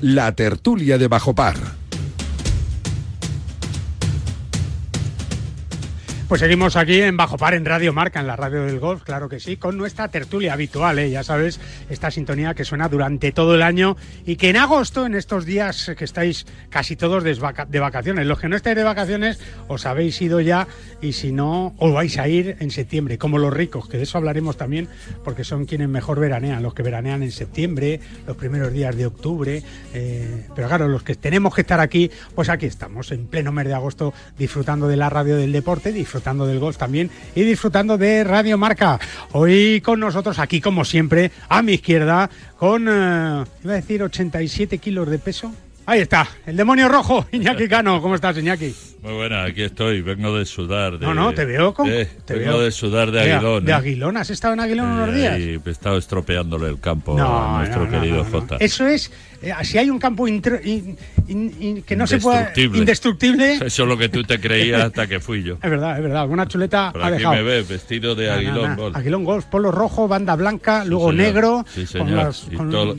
La tertulia de Bajo Par. Pues seguimos aquí en Bajo Par, en Radio Marca, en la radio del golf, claro que sí, con nuestra tertulia habitual, ¿eh? ya sabes, esta sintonía que suena durante todo el año y que en agosto, en estos días que estáis casi todos de, vacaciones, los que no estáis de vacaciones os habéis ido ya y si no, os vais a ir en septiembre, como los ricos, que de eso hablaremos también, porque son quienes mejor veranean, los que veranean en septiembre, los primeros días de octubre, eh, pero claro, los que tenemos que estar aquí, pues aquí estamos, en pleno mes de agosto, disfrutando de la radio del deporte, disfrutando disfrutando del golf también y disfrutando de Radio Marca. Hoy con nosotros aquí, como siempre, a mi izquierda, con, eh, iba a decir, 87 kilos de peso. Ahí está, el demonio rojo, Iñaki Cano. ¿Cómo estás, Iñaki? Muy buena, aquí estoy, vengo de sudar. De, no, no, te veo como. te vengo de sudar de Aguilón. ¿De, ¿eh? Aguilón? ¿Has estado en Aguilón unos días? Y he estado estropeándole el campo a nuestro querido Jota. Eso es eh, si hay un campo que no se puede indestructible eso es lo que tú te creías hasta que fui yo es verdad es verdad alguna chuleta ha aquí dejado me ves vestido de Aguilón Golf Aguilón Golf polo rojo banda blanca luego negro sí señor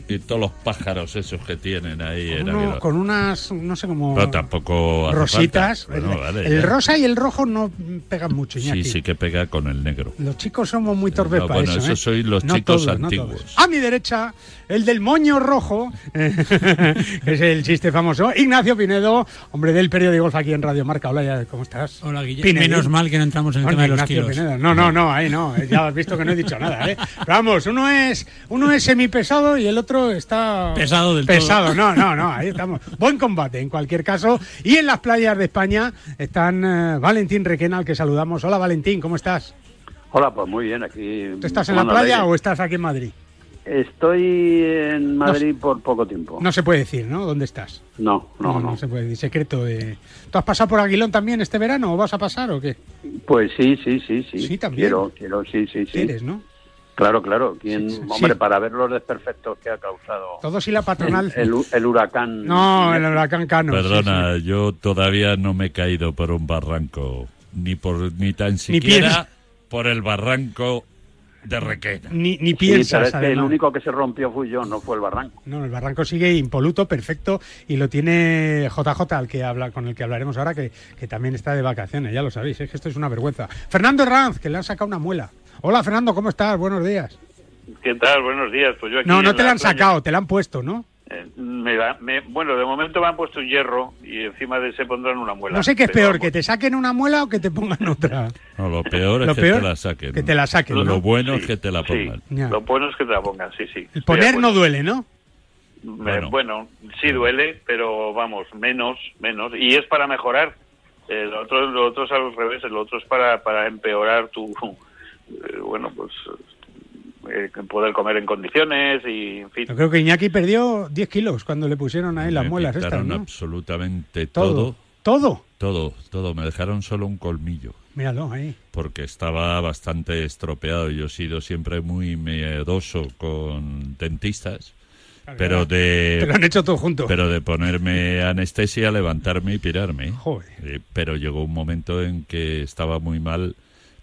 y, todos los pájaros esos que tienen ahí con, en con unas no sé cómo pero tampoco rositas el, rosa y el rojo no pegan mucho sí sí que pega con el negro los chicos somos muy torpes para bueno eso, ¿eh? sois los chicos antiguos a mi derecha el del moño rojo, que es el chiste famoso, Ignacio Pinedo, hombre del periódico Golf aquí en Radio Marca. Hola, ¿cómo estás? Hola, Guillermo. Menos mal que no entramos en el tema de los kilos. No, no, no, ahí no, ya has visto que no he dicho nada, ¿eh? vamos, uno es, uno es semipesado y el otro está... Pesado del Pesado, no, no, no, ahí estamos. Buen combate, en cualquier caso. Y en las playas de España están eh, Valentín Requena, al que saludamos. Hola, Valentín, ¿cómo estás? Hola, pues muy bien, aquí... ¿Tú estás en la playa o estás aquí en Madrid? Estoy en Madrid por poco tiempo. No se puede decir, ¿no? ¿Dónde estás? No, no, no. No, se puede decir. Secreto de... ¿Tú has pasado por Aguilón también este verano o vas a pasar o qué? Pues sí, sí, sí, sí. Sí, también. Quiero, quiero, sí, sí, sí. ¿Quieres, no? Claro, claro. ¿Quién, hombre, para ver los desperfectos que ha causado. Todos y la patronal. El, huracán. No, el huracán Cano. Perdona, yo todavía no me he caído por un barranco. Ni por ni tan siquiera por el barranco de Requena. Ni, ni piensas. el único que se rompió fui yo, no fue el barranco. No, el barranco sigue impoluto, perfecto, y lo tiene JJ, al que habla, con el que hablaremos ahora, que, que también está de vacaciones, ya lo sabéis, es que esto es una vergüenza. Fernando Herranz, que le han sacado una muela. Hola, Fernando, ¿cómo estás? Buenos días. ¿Qué tal? Buenos días. Pues yo aquí no, no te la han sacado, te la han puesto, ¿no? Eh, me, bueno, de momento me han puesto un hierro y encima de ese pondrán una muela. No sé qué es peor, que te saquen una muela o que te pongan otra. No, lo peor es que te la saquen. Que te la saquen. Lo, bueno es que te la pongan. Lo bueno es que te la pongan, sí, sí. El poner no duele, ¿no? Bueno. sí duele, pero vamos, menos, menos. Y es para mejorar. El otro, lo otro es al revés, el otro es para, para empeorar tu. Eh, bueno, pues eh, poder comer en condiciones y en fin. Yo creo que Iñaki perdió 10 kilos cuando le pusieron ahí las muelas estas, ¿no? absolutamente todo. ¿Todo? Todo, todo. Me dejaron solo un colmillo. Míralo ahí. Porque estaba bastante estropeado. Yo he sido siempre muy miedoso con dentistas. Pero de. Te lo han hecho todo junto. Pero de ponerme anestesia, levantarme y pirarme. Joder. Eh, pero llegó un momento en que estaba muy mal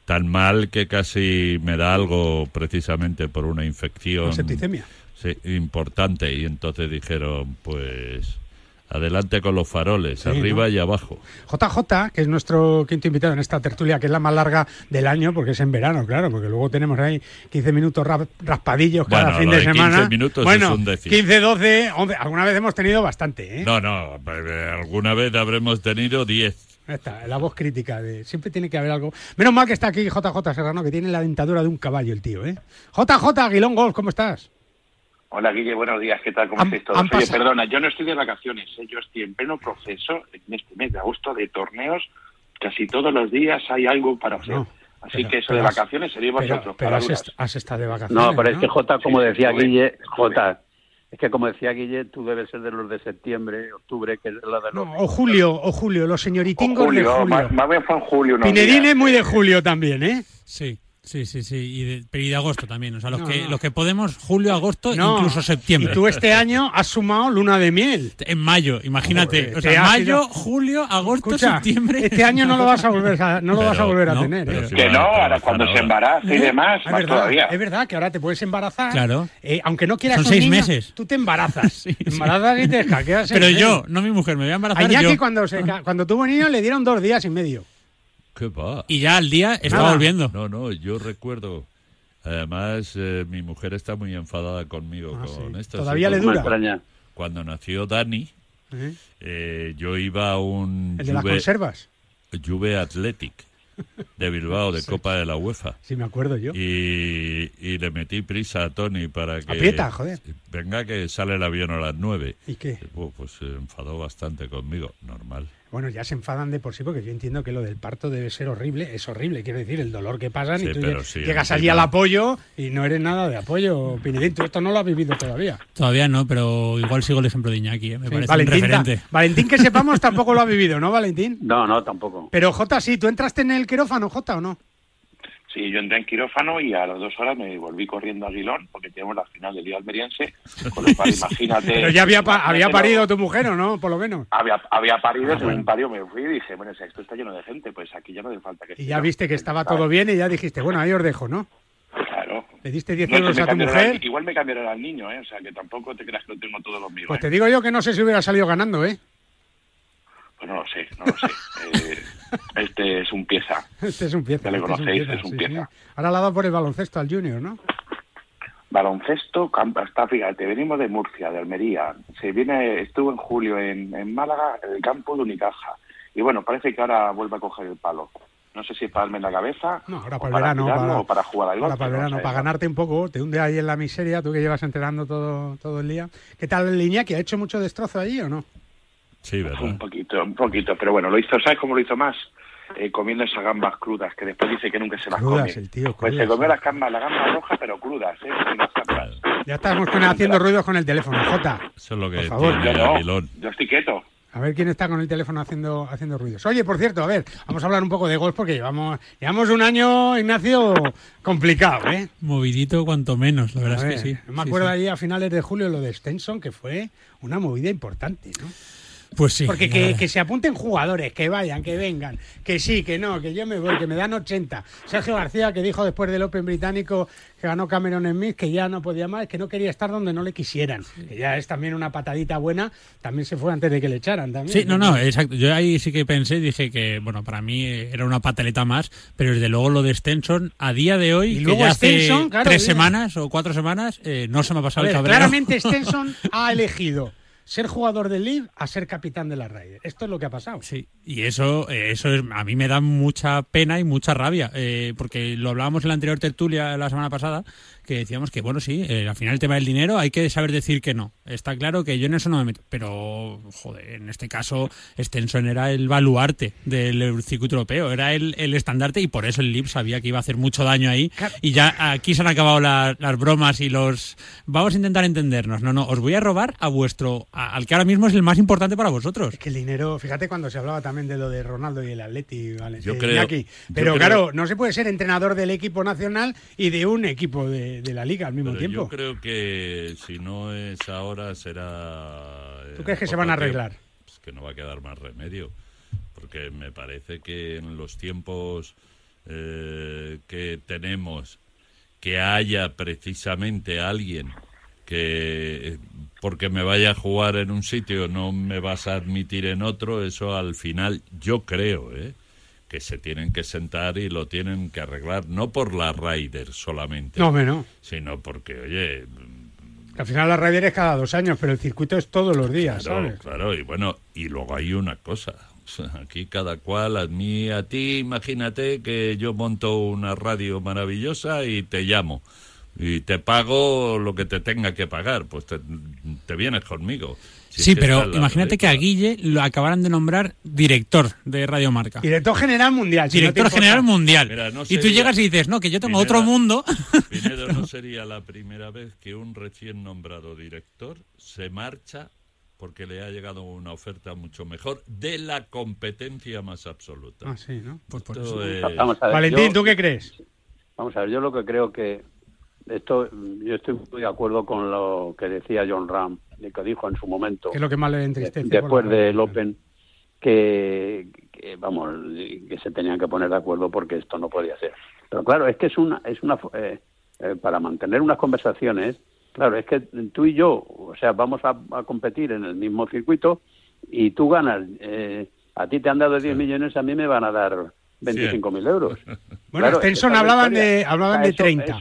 tan mal que casi me da algo precisamente por una infección septicemia sí, importante. Y entonces dijeron pues adelante con los faroles arriba y abajo. JJ que es nuestro quinto invitado en esta tertulia que es la más larga del año porque es en verano claro porque luego tenemos ahí 15 minutos raspadillos cada fin de, semana. 15 minutos bueno es un 15 12 alguna vez hemos tenido bastante ¿eh? no no eh, alguna vez habremos tenido 10 Está, la voz crítica de siempre tiene que haber algo. Menos mal que está aquí JJ Serrano, que tiene la dentadura de un caballo el tío, ¿eh? JJ Aguilón Golf, ¿cómo estás? Hola Guille, buenos días, ¿qué tal? ¿Cómo estáis todos? Oye, perdona, yo no estoy de vacaciones, ¿eh? yo estoy en pleno proceso en este mes de agosto de torneos, casi todos los días hay algo para hacer. Así que eso de vacaciones sería vosotros. Pero, has, estado de vacaciones. No, pero es que J, como decía Guille, J, es que como decía Guille, tú debes ser de los de septiembre, octubre, que es la de los... No, o julio, o julio, los señoritingos de julio. Más, bien fue en julio. Pinedín es muy de julio también, ¿eh? Sí. Sí, sí, sí. Y de, y de agosto también. O sea, los, que, los que podemos, julio, agosto, incluso septiembre. Y tú este año has sumado luna de miel. En mayo, imagínate. o sea, mayo, julio, agosto, septiembre. Este año no lo vas a volver a, no lo vas a, volver a tener. ¿eh? que no, ahora cuando se embaraza y demás, es verdad, todavía. Es verdad que ahora te puedes embarazar. Claro. Eh, aunque no quieras Son seis meses. Tú te embarazas. sí, embarazas y te escaqueas. Pero yo, no mi mujer, me voy a embarazar. A yo. cuando, cuando tuvo niño le dieron dos días y medio. ¿Qué va? Y ya al día estaba volviendo. No, no, yo recuerdo Además, eh, mi mujer está muy enfadada conmigo ah, con esto. ¿Todavía le dura? Cuando nació Dani, eh, yo iba a un... ¿El de las conservas? Juve Athletic de Bilbao, de Copa de la UEFA. Sí, me acuerdo yo. Y, le metí prisa a Tony para que... Aprieta, joder. Venga, que sale el avión a las nueve. ¿Y qué? pues se enfadó bastante conmigo, normal. Bueno, ya se enfadan de por sí porque yo entiendo que lo del parto debe ser horrible. Es horrible, quiero decir, el dolor que pasan y tú llegas allí al apoyo y no eres nada de apoyo. Pinedín, esto no lo has vivido todavía. Todavía no, pero igual sigo el ejemplo de Iñaki, ¿eh? me parece Valentín, un referente. Valentín, que sepamos, tampoco lo ha vivido, ¿no, Valentín? No, no, tampoco. Pero Jota, sí, ¿tú entraste en el quirófano, Jota, o no? Sí, yo entré en quirófano y a las dos horas me volví corriendo a Aguilón porque tenemos la final del Día Almeriense. Con lo cual, imagínate. Pero ya había, había parido tu mujer, ¿o no? Por lo menos. Había, había parido, ah, un pario me fui y dije, bueno, esto está lleno de gente, pues aquí ya no hace falta que. Y ya viste que estaba todo bien y ya dijiste, bueno, ahí os dejo, ¿no? Claro. ¿Le diste 10 euros a tu mujer? igual me cambiaron al niño, ¿eh? O sea, que tampoco te creas que lo tengo todos los míos. Pues te ¿eh? digo yo que no sé si hubiera salido ganando, ¿eh? Pues no lo sé, no lo sé. Eh, este es un pieza. Este es un pieza. Ya le este conocéis, es un pieza. Ahora la dado por el baloncesto al Junior, ¿no? Baloncesto, está, fíjate, venimos de Murcia, de Almería. Se viene, estuvo en julio en, en Málaga, en el campo de Unicaja. Y bueno, parece que ahora vuelve a coger el palo. No sé si es para darme en la cabeza. No, ahora para el verano. Para, o para jugar al Ahora para el verano, para ganarte un poco. Te hunde ahí en la miseria, tú que llevas entrenando todo, todo el día. ¿Qué tal el Iñaki? ¿Ha hecho mucho destrozo allí o no? Sí, ¿verdad? Un poquito, un poquito. Pero bueno, lo hizo, ¿sabes cómo lo hizo más? Eh, comiendo esas gambas crudas, que después dice que nunca se las come. El tío, pues se comió las gambas, la gamba roja, pero crudas, ¿eh? Ya estamos haciendo ruidos con el teléfono, Jota. Eso es lo que por yo, yo estoy quieto. A ver quién está con el teléfono haciendo, haciendo ruidos. Oye, por cierto, a ver, vamos a hablar un poco de golf porque llevamos, llevamos un año, Ignacio, complicado, ¿eh? Movidito cuanto menos, la verdad es que sí. Me acuerdo ahí a finales de julio lo de Stenson, que fue una movida importante, ¿no? Pues sí. Porque que, se apunten jugadores, que vayan, que vengan, que sí, que no, que yo me voy, que me dan 80. Sergio García, que dijo después del Open británico que ganó Cameron Smith, que ya no podía más, que no quería estar donde no le quisieran. Que ya es también una patadita buena, también se fue antes de que le echaran también. Sí, no, no, exacto. Yo ahí sí que pensé, dije que, bueno, para mí era una pataleta más, pero desde luego lo de Stenson, a día de hoy, que ya hace tres semanas o cuatro semanas, eh, no se me ha pasado el cabrero. Claramente Stenson ha elegido ser jugador del League a ser capitán de la Ryder. Esto es lo que ha pasado. Sí, y eso, eh, eso es, a mí me da mucha pena y mucha rabia, eh, porque lo hablábamos en la anterior tertulia la semana pasada, que decíamos que, bueno, sí, eh, al final el tema del dinero hay que saber decir que no. Está claro que yo en eso no me meto, pero, joder, en este caso, Stenson era el baluarte del circuito europeo, era el, estandarte y por eso el LIB sabía que iba a hacer mucho daño ahí. Y ya aquí se han acabado las bromas y los. Vamos a intentar entendernos. No, no, os voy a robar a vuestro. al que ahora mismo es el más importante para vosotros. Es que el dinero, fíjate cuando se hablaba también de lo de Ronaldo y el Atleti, ¿vale? Yo creo. Pero claro, no se puede ser entrenador del equipo nacional y de un equipo de de, la liga al mismo tiempo. Yo creo que si no es ahora será... ¿Tú crees que se van a arreglar? Pues que no va a quedar más remedio, porque me parece que en los tiempos eh, que tenemos que haya precisamente alguien que porque me vaya a jugar en un sitio no me vas a admitir en otro, eso al final yo creo, ¿eh? Que se tienen que sentar y lo tienen que arreglar, no por la Ryder solamente. No, no. Sino porque, oye... Al final la Ryder es cada dos años, pero el circuito es todos los días, claro, Claro, y bueno, y luego hay una cosa. Aquí cada cual, a mí, a ti, imagínate que yo monto una radio maravillosa y te llamo y te pago lo que te tenga que pagar, pues te, te vienes conmigo sí, pero imagínate que a Guille lo acabaran de nombrar director de Radio Marca. Director general mundial. director general mundial. y tú llegas y dices, no, que yo tengo otro mundo. Pinedo no sería la primera vez que un recién nombrado director se marcha porque le ha llegado una oferta mucho mejor de la competencia más absoluta. Ah, sí, ¿no? Pues por eso. Valentín, ¿tú qué crees? vamos a ver, yo lo que creo que esto, yo estoy muy de acuerdo con lo que decía John Ram, que dijo en su momento. ¿Qué es lo que más le entristece? Después del Open, que, vamos, que se tenían que poner de acuerdo porque esto no podía ser. Pero claro, es que es una, es una, eh, eh, para mantener unas conversaciones, claro, es que tú y yo, o sea, vamos a, competir en el mismo circuito y tú ganas, eh, a ti te han dado 10 millones, a mí me van a dar 25.000 euros. bueno, claro, hablaban de, hablaban de 30.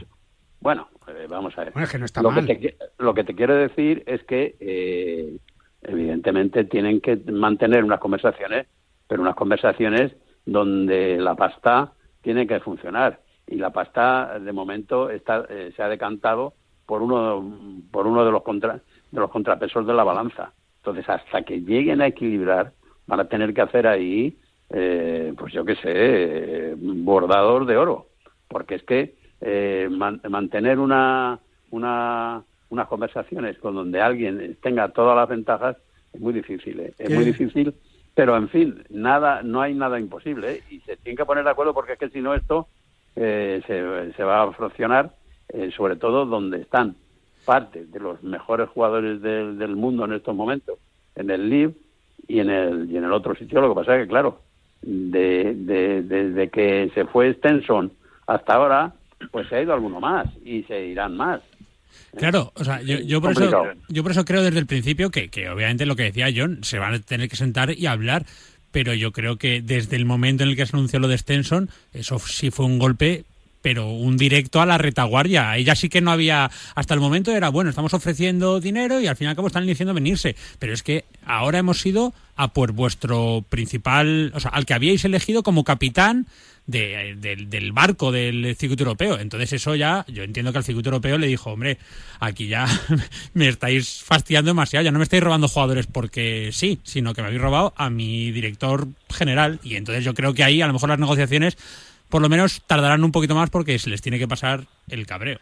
Bueno, eh, vamos a ver. Bueno, que no está lo, mal. Que te, lo que te quiero decir es que, eh, evidentemente, tienen que mantener unas conversaciones, pero unas conversaciones donde la pasta tiene que funcionar. Y la pasta, de momento, está, eh, se ha decantado por uno, por uno de, los contra, de los contrapesos de la balanza. Entonces, hasta que lleguen a equilibrar, van a tener que hacer ahí, pues yo qué sé, bordador de oro. Porque es que eh, mantener una, una, unas conversaciones con donde alguien tenga todas las ventajas es muy difícil, ¿eh? es muy difícil, pero en fin, nada, no hay nada imposible ¿eh? y se tienen que poner de acuerdo porque es que si no esto eh, se, se, va a fraccionar, sobre todo donde están parte de los mejores jugadores del, del mundo en estos momentos, en el LIV y en el, y en el otro sitio. Lo que pasa es que, claro, de, de, desde que se fue Stenson hasta ahora, pues se ha ido alguno más y se irán más. Claro, o sea, yo, por eso, yo por eso creo desde el principio que, que obviamente lo que decía John, se van a tener que sentar y hablar, pero yo creo que desde el momento en el que se anunció lo de Stenson, eso sí fue un golpe pero un directo a la retaguardia. Ella sí que no había, hasta el momento era, bueno, estamos ofreciendo dinero y al fin y al cabo están diciendo venirse. Pero es que ahora hemos ido a por vuestro principal, o sea, al que habíais elegido como capitán del barco del circuito europeo. Entonces eso ya, yo entiendo que al circuito europeo le dijo, hombre, aquí ya me estáis fastidiando demasiado, ya no me estáis robando jugadores porque sí, sino que me habéis robado a mi director general. Y entonces yo creo que ahí a lo mejor las negociaciones por lo menos tardarán un poquito más porque se les tiene que pasar el cabreo.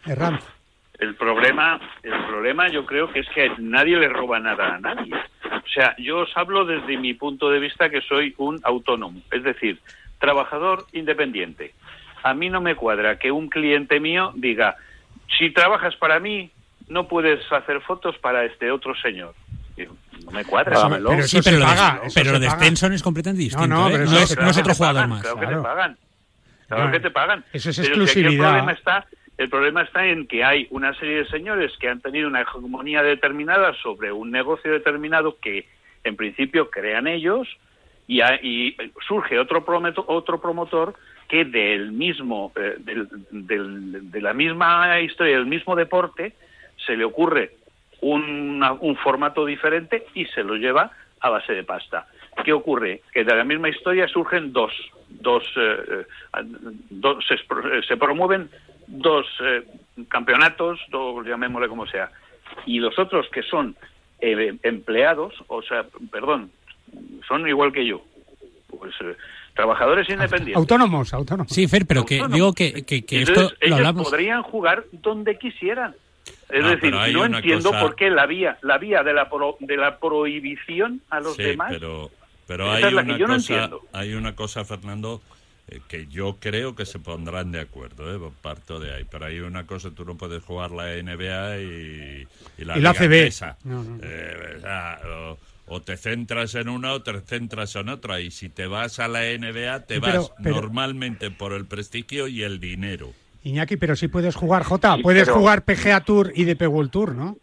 El problema, el problema yo creo que es que nadie le roba nada a nadie. O sea, yo os hablo desde mi punto de vista que soy un autónomo, es decir, trabajador independiente. A mí no me cuadra que un cliente mío diga, si trabajas para mí, no puedes hacer fotos para este otro señor. No me cuadra. Pero, sí, pero, lo de, Stenson es completamente distinto. No, no, ¿eh? no, es, otro jugador más. Claro, que te pagan. Claro que te pagan. Eso es exclusividad. el problema está el problema está en que hay una serie de señores que han tenido una hegemonía determinada sobre un negocio determinado que en principio crean ellos y, surge otro, prometo, otro promotor que del mismo eh, del, de la misma historia del mismo deporte se le ocurre un formato diferente y se lo lleva a base de pasta. ¿Qué ocurre? Que de la misma historia surgen dos, dos, eh, eh, se, promueven dos campeonatos, dos, llamémosle como sea, y los otros que son empleados, o sea, perdón, son igual que yo. Pues eh, trabajadores independientes. Autónomos, autónomos. Sí, Fer, pero que digo que, que, esto ellos podrían jugar donde quisieran. Es decir, no entiendo por qué la vía, la vía de la de la prohibición a los demás. Pero, pero hay una cosa, hay una cosa, Fernando, eh, que yo creo que se pondrán de acuerdo, ¿eh? parto de ahí. Pero hay una cosa, tú no puedes jugar la NBA y, la, y la CB. Eh, o, te centras en una o te centras en otra. Y si te vas a la NBA, te vas normalmente por el prestigio y el dinero. Iñaki, pero si puedes jugar J, puedes jugar PGA Tour y DP World Tour, ¿no?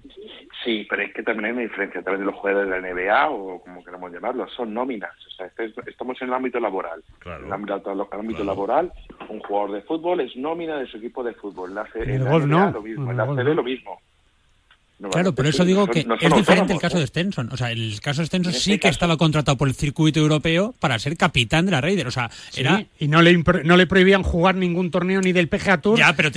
Sí, pero es que también hay una diferencia. A de los jugadores de la NBA o como queramos llamarlo, son nóminas. O sea, estamos en el ámbito laboral. en el ámbito, laboral, un jugador de fútbol es nómina de su equipo de fútbol. La, en la NBA, lo mismo. En la CB lo mismo claro, por eso digo que es diferente el caso de Stenson. O sea, el caso de Stenson sí que estaba contratado por el circuito europeo para ser capitán de la Raider. O sea, era... Y no le, no le prohibían jugar ningún torneo ni del PGA Tour. Ya, pero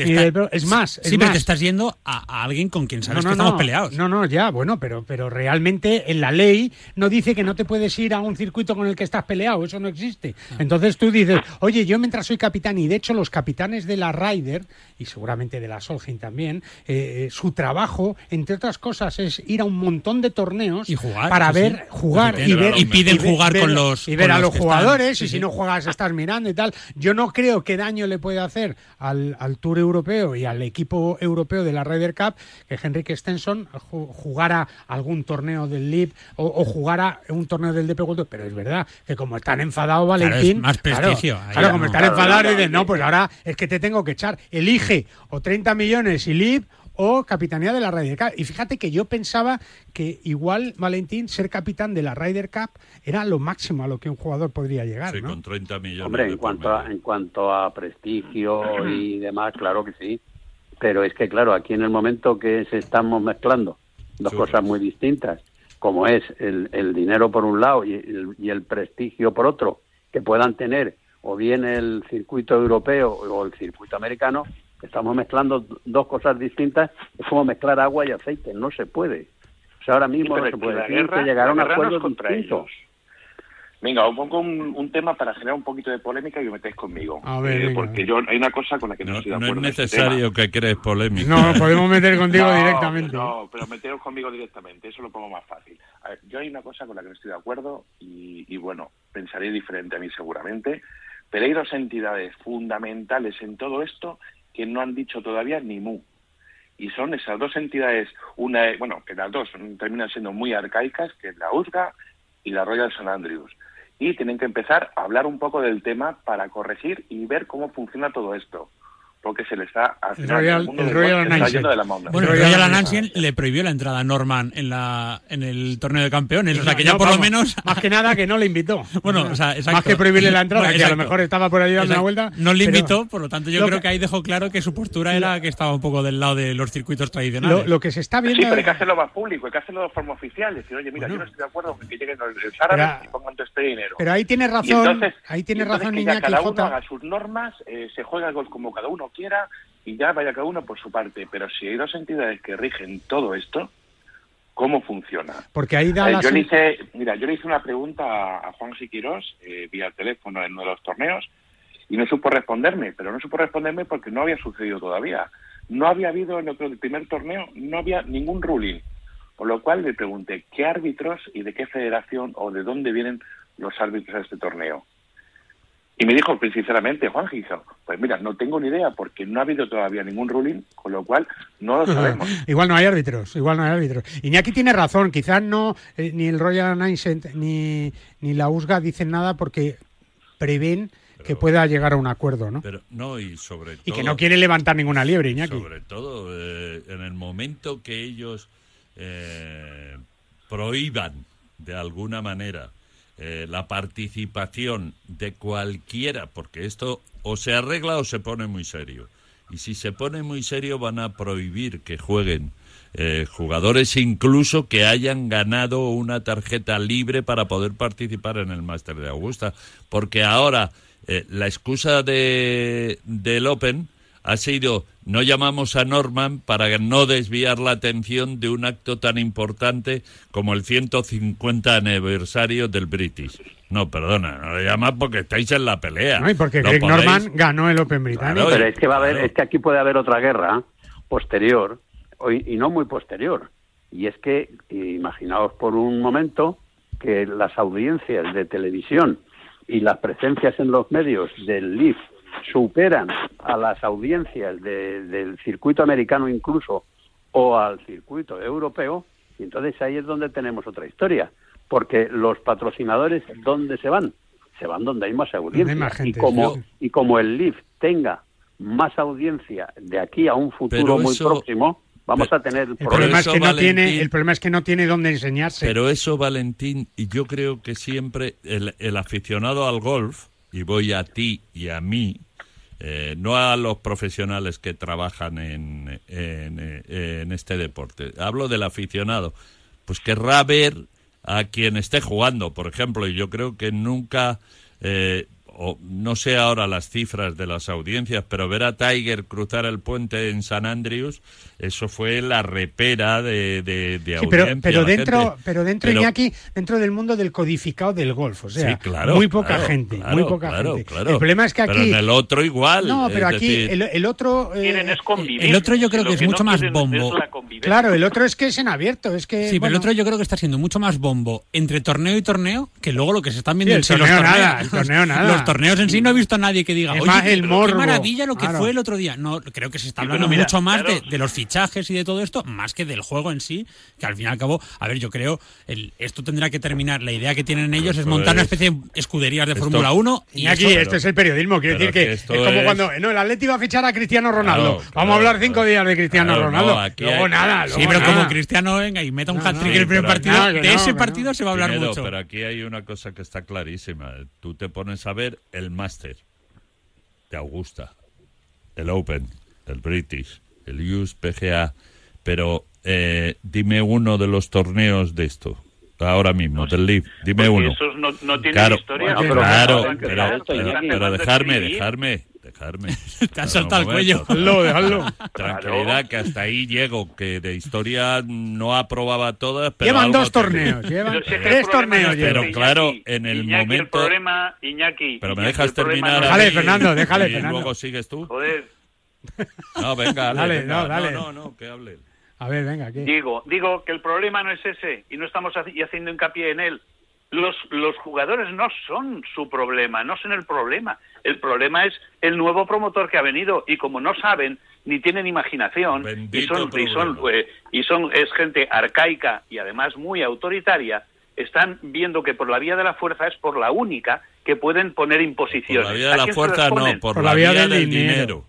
es más. sí, pero te estás yendo a, alguien con quien sabes que estamos peleados. No, no, ya, bueno, pero, pero realmente en la ley no dice que no te puedes ir a un circuito con el que estás peleado. Eso no existe. Ah. Entonces tú dices, oye, yo mientras soy capitán, y de hecho los capitanes de la Ryder, y seguramente de la Solheim también, eh, eh, su trabajo, entre entre otras cosas, es ir a un montón de torneos y jugar, para ver, jugar y ver. Y piden jugar con los. Y ver a los, jugadores, y si no juegas, estás mirando y tal. Yo no creo que daño le puede hacer al, Tour Europeo y al equipo europeo de la Ryder Cup que Henrik Stenson jugara algún torneo del LIB o, jugara un torneo del DP World Pero es verdad que como están enfadados, Valentín. más prestigio. Claro, como están enfadados, dicen, no, pues ahora es que te tengo que echar. Elige o 30 millones y LIB o capitanía de la Ryder Cup. Y fíjate que yo pensaba que igual, Valentín, ser capitán de la Ryder Cup era lo máximo a lo que un jugador podría llegar. Sí, con 30 millones. Hombre, en cuanto, a, en cuanto a prestigio y demás, claro que sí. Pero es que, claro, aquí en el momento que se estamos mezclando dos cosas muy distintas, como es el, el dinero por un lado y el, y el prestigio por otro, que puedan tener o bien el circuito europeo o el circuito americano, estamos mezclando dos cosas distintas, es como mezclar agua y aceite, no se puede. O sea, ahora mismo no se puede. La guerra, que llegar a un acuerdo contra ellos. Venga, os pongo un, tema para generar un poquito de polémica y os metéis conmigo. A ver, eh, porque yo hay una cosa con la que no, estoy de acuerdo. No es necesario que crees polémica. No, podemos meter contigo directamente. No, pero meteros conmigo directamente, eso lo pongo más fácil. yo hay una cosa con la que no estoy de acuerdo y, y bueno, pensaré diferente a mí seguramente, pero hay dos entidades fundamentales en todo esto que no han dicho todavía ni mu. Y son esas dos entidades, una, bueno, que las dos terminan siendo muy arcaicas, que es la USGA y la Royal St. Andrews. Y tienen que empezar a hablar un poco del tema para corregir y ver cómo funciona todo esto porque se le está el Royal, el Royal Bueno, el Anansian le prohibió la entrada a Norman en la en el torneo de campeones, o sea que ya por lo menos más que nada que no le invitó. bueno, o sea, más que prohibirle la entrada, que a lo mejor estaba por ahí dando una vuelta. No le invitó, por lo tanto yo creo que... ahí dejó claro que su postura era que estaba un poco del lado de los circuitos tradicionales. Lo, que se está viendo Sí, pero hay que hacerlo más público, hay que hacerlo de forma oficial, decir, "Oye, mira, yo no estoy de acuerdo con que lleguen los árabes y pongan todo este dinero." Pero ahí tiene razón, ahí tiene razón Iñaki cada uno haga sus normas, eh, se juega el gol como cada uno quiera y ya vaya cada uno por su parte. Pero si hay dos entidades que rigen todo esto, ¿cómo funciona? Porque ahí da eh, yo le hice, Mira, yo le hice una pregunta a Juan Siquirós eh, vía teléfono en uno de los torneos y no supo responderme, pero no supo responderme porque no había sucedido todavía. No había habido en otro, el primer torneo, no había ningún ruling. Por lo cual le pregunté, ¿qué árbitros y de qué federación o de dónde vienen los árbitros a este torneo? Y me dijo, pues, sinceramente, Juan Gizo, pues mira, no tengo ni idea porque no ha habido todavía ningún ruling, con lo cual no lo sabemos. igual no hay árbitros, igual no hay árbitros. Iñaki tiene razón, quizás no, eh, ni el Royal Nine ni, ni la USGA dicen nada porque prevén que pueda llegar a un acuerdo, ¿no? Pero no, y sobre todo... Y que no quiere levantar ninguna liebre, Iñaki. Sobre todo, eh, en el momento que ellos eh, prohíban, de alguna manera, eh, la participación de cualquiera, porque esto o se arregla o se pone muy serio. Y si se pone muy serio van a prohibir que jueguen eh, jugadores incluso que hayan ganado una tarjeta libre para poder participar en el Máster de Augusta. Porque ahora eh, la excusa de, del Open ha sido no llamamos a Norman para no desviar la atención de un acto tan importante como el 150 aniversario del British. No, perdona, no le llamas porque estáis en la pelea. No, y porque Greg Norman ganó el Open británico. pero es que va a haber, es que aquí puede haber otra guerra posterior y no muy posterior. Y es que imaginaos por un momento que las audiencias de televisión y las presencias en los medios del LIF superan a las audiencias del circuito americano incluso o al circuito europeo, y entonces ahí es donde tenemos otra historia, porque los patrocinadores, ¿dónde se van? Se van donde hay más audiencia. y, como, y como el LIF tenga más audiencia de aquí a un futuro muy próximo, vamos a tener el problema es que no tiene el problema es que no tiene dónde enseñarse pero eso Valentín y yo creo que siempre el, el aficionado al golf y voy a ti y a mí, eh, no a los profesionales que trabajan en, en, este deporte, hablo del aficionado, pues querrá ver a quien esté jugando, por ejemplo, y yo creo que nunca eh, o no sé ahora las cifras de las audiencias, pero ver a Tiger cruzar el puente en San Andrews, eso fue la repera de, de, sí, Pero, pero dentro, pero dentro Iñaki, dentro del mundo del codificado del golf, o sea, muy poca gente, muy poca gente. El problema es que aquí. Pero en el otro igual. No, pero aquí el, otro. Eh, el otro yo creo que, es mucho más bombo. Claro, el otro es que es en abierto, es que... Sí, pero el otro yo creo que está siendo mucho más bombo entre torneo y torneo que luego lo que se están viendo en sí, los torneos. Nada, el torneo nada. Los torneos en sí no he visto a nadie que diga, oye, más el morbo, qué maravilla lo que fue el otro día. No, creo que se está hablando mucho más de, de, los fichajes y de todo esto, más que del juego en sí, que al fin y al cabo, a ver, yo creo, el, esto tendrá que terminar, la idea que tienen ellos es montar una especie de escuderías de Fórmula 1. Y, aquí, esto es el periodismo, quiero decir que, es como cuando, no, el Atleti va a fichar a Cristiano Ronaldo. Vamos a hablar cinco días de Cristiano Ronaldo. luego nada, Sí, pero como Cristiano venga y meta un hat-trick en el primer partido, de ese partido se va a hablar mucho. Pero aquí hay una cosa que está clarísima. Tú te pones a ver el Master de Augusta, el Open, el British, el US PGA, pero eh, dime uno de los torneos de esto. Ahora mismo, del Leaf, dime uno. Esos no, no tienen claro, historia. Bueno, claro, pero, pero, pero dejarme, dejarme, dejarme. Te has saltado el cuello. Déjalo, déjalo. Tranquilidad, que hasta ahí llego, que de historia no aprobaba todas. Pero llevan dos torneos, llevan tres torneos. Pero claro, en el Iñaki, momento. El problema, Iñaki. Pero me Iñaki, dejas terminar. No déjale, Fernando, déjale, y Fernando. luego sigues tú. Joder. No, venga, dale, Dale, venga. no, dale. no, no, que hable. A ver, venga, aquí. Digo, digo que el problema no es ese y no estamos haciendo hincapié en él. Los, los jugadores no son su problema, no son el problema. El problema es el nuevo promotor que ha venido y como no saben ni tienen imaginación y son, y son, eh, y son es gente arcaica y además muy autoritaria, están viendo que por la vía de la fuerza es por la única que pueden poner imposiciones. Por la vía de la fuerza no, por, la, vía, del, dinero.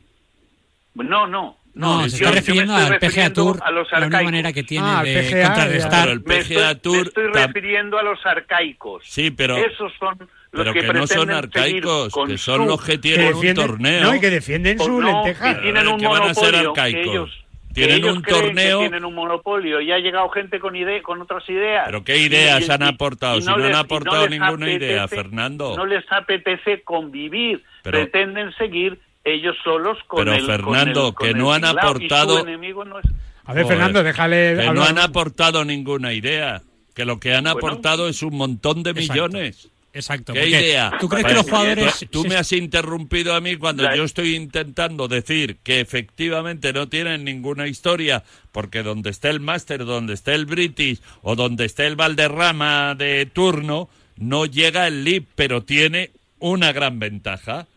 No, no, no, se está refiriendo al PGA Tour, a los la manera que tiene Ah, de PGA, contrarrestar. Pero el Me PGA estoy, Tour me estoy refiriendo a los arcaicos. Sí, pero Esos son los pero que, que no son pretenden seguir arcaicos, que son su- los que Que tienen un defienden- torneo. No, y que defienden Pues su no, lenteja. que tienen un que van a ser monopolio, arcaicos. que ellos- Tienen que ellos un que torneo- tienen un monopolio y ha llegado gente con ide con otras ideas. Pero qué ideas Y- han y- aportado, y si no han les- aportado les ninguna idea, apetece- Fernando. No les apetece convivir, Pero- pretenden seguir ellos solos con Pero, el con Fernando, el- con que el no han su aportado- enemigo no es- A ver, Joder, Fernando, déjale Que no han aportado ninguna idea. Que lo que han Bueno. aportado es un montón de Exacto. millones. Exacto. ¿Qué porque idea? ¿Tú crees que los jugadores... Tú, tú me has interrumpido a mí cuando La- yo estoy intentando decir que efectivamente no tienen ninguna historia, porque donde esté el Master, donde esté el British o donde esté el Valderrama de turno, no llega el Leap, pero tiene una gran ventaja.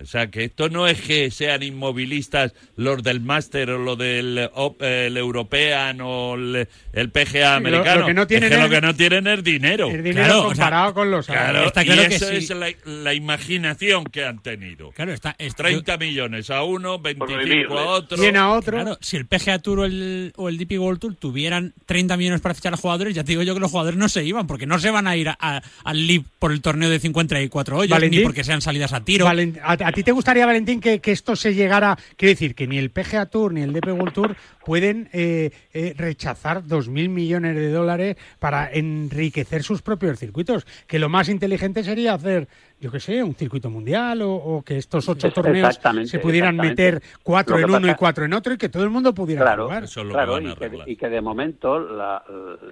O sea, que esto no es que sean inmovilistas los del Master o lo del op- el European o el, el PGA lo- americano. lo que no tienen es que lo que no tienen es dinero. El dinero Claro, o sea, comparado con los Claro, Está y claro que eso sí. es la, la imaginación que han tenido. Claro, está, es- 30 millones a uno, 25 vivirle. a otro. Tiene a otro. Claro, si el PGA Tour o el, o el DP World Tour tuvieran 30 millones para fichar a jugadores, ya te digo yo que los jugadores no se iban, porque no se van a ir a- a- al LIB por el torneo de 54 hoyos, Valentín. ni porque sean salidas a tiro. Valen- ¿A, a ti te gustaría, Valentín, que, que esto se llegara? Quiero decir, que ni el PGA Tour ni el DP World Tour pueden eh, eh, rechazar 2.000 millones de dólares para enriquecer sus propios circuitos. Que lo más inteligente sería hacer, yo qué sé, un circuito mundial o, o que estos ocho torneos se pudieran meter cuatro en uno y cuatro en otro y que todo el mundo pudiera Claro, jugar. Eso es lo claro, que van a y, que, arreglar. y que de momento la-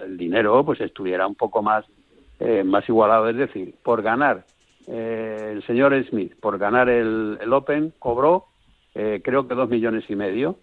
el dinero pues estuviera un poco más eh, más igualado, es decir, por ganar eh, el señor Smith, por ganar el, el Open cobró eh, creo que dos millones y medio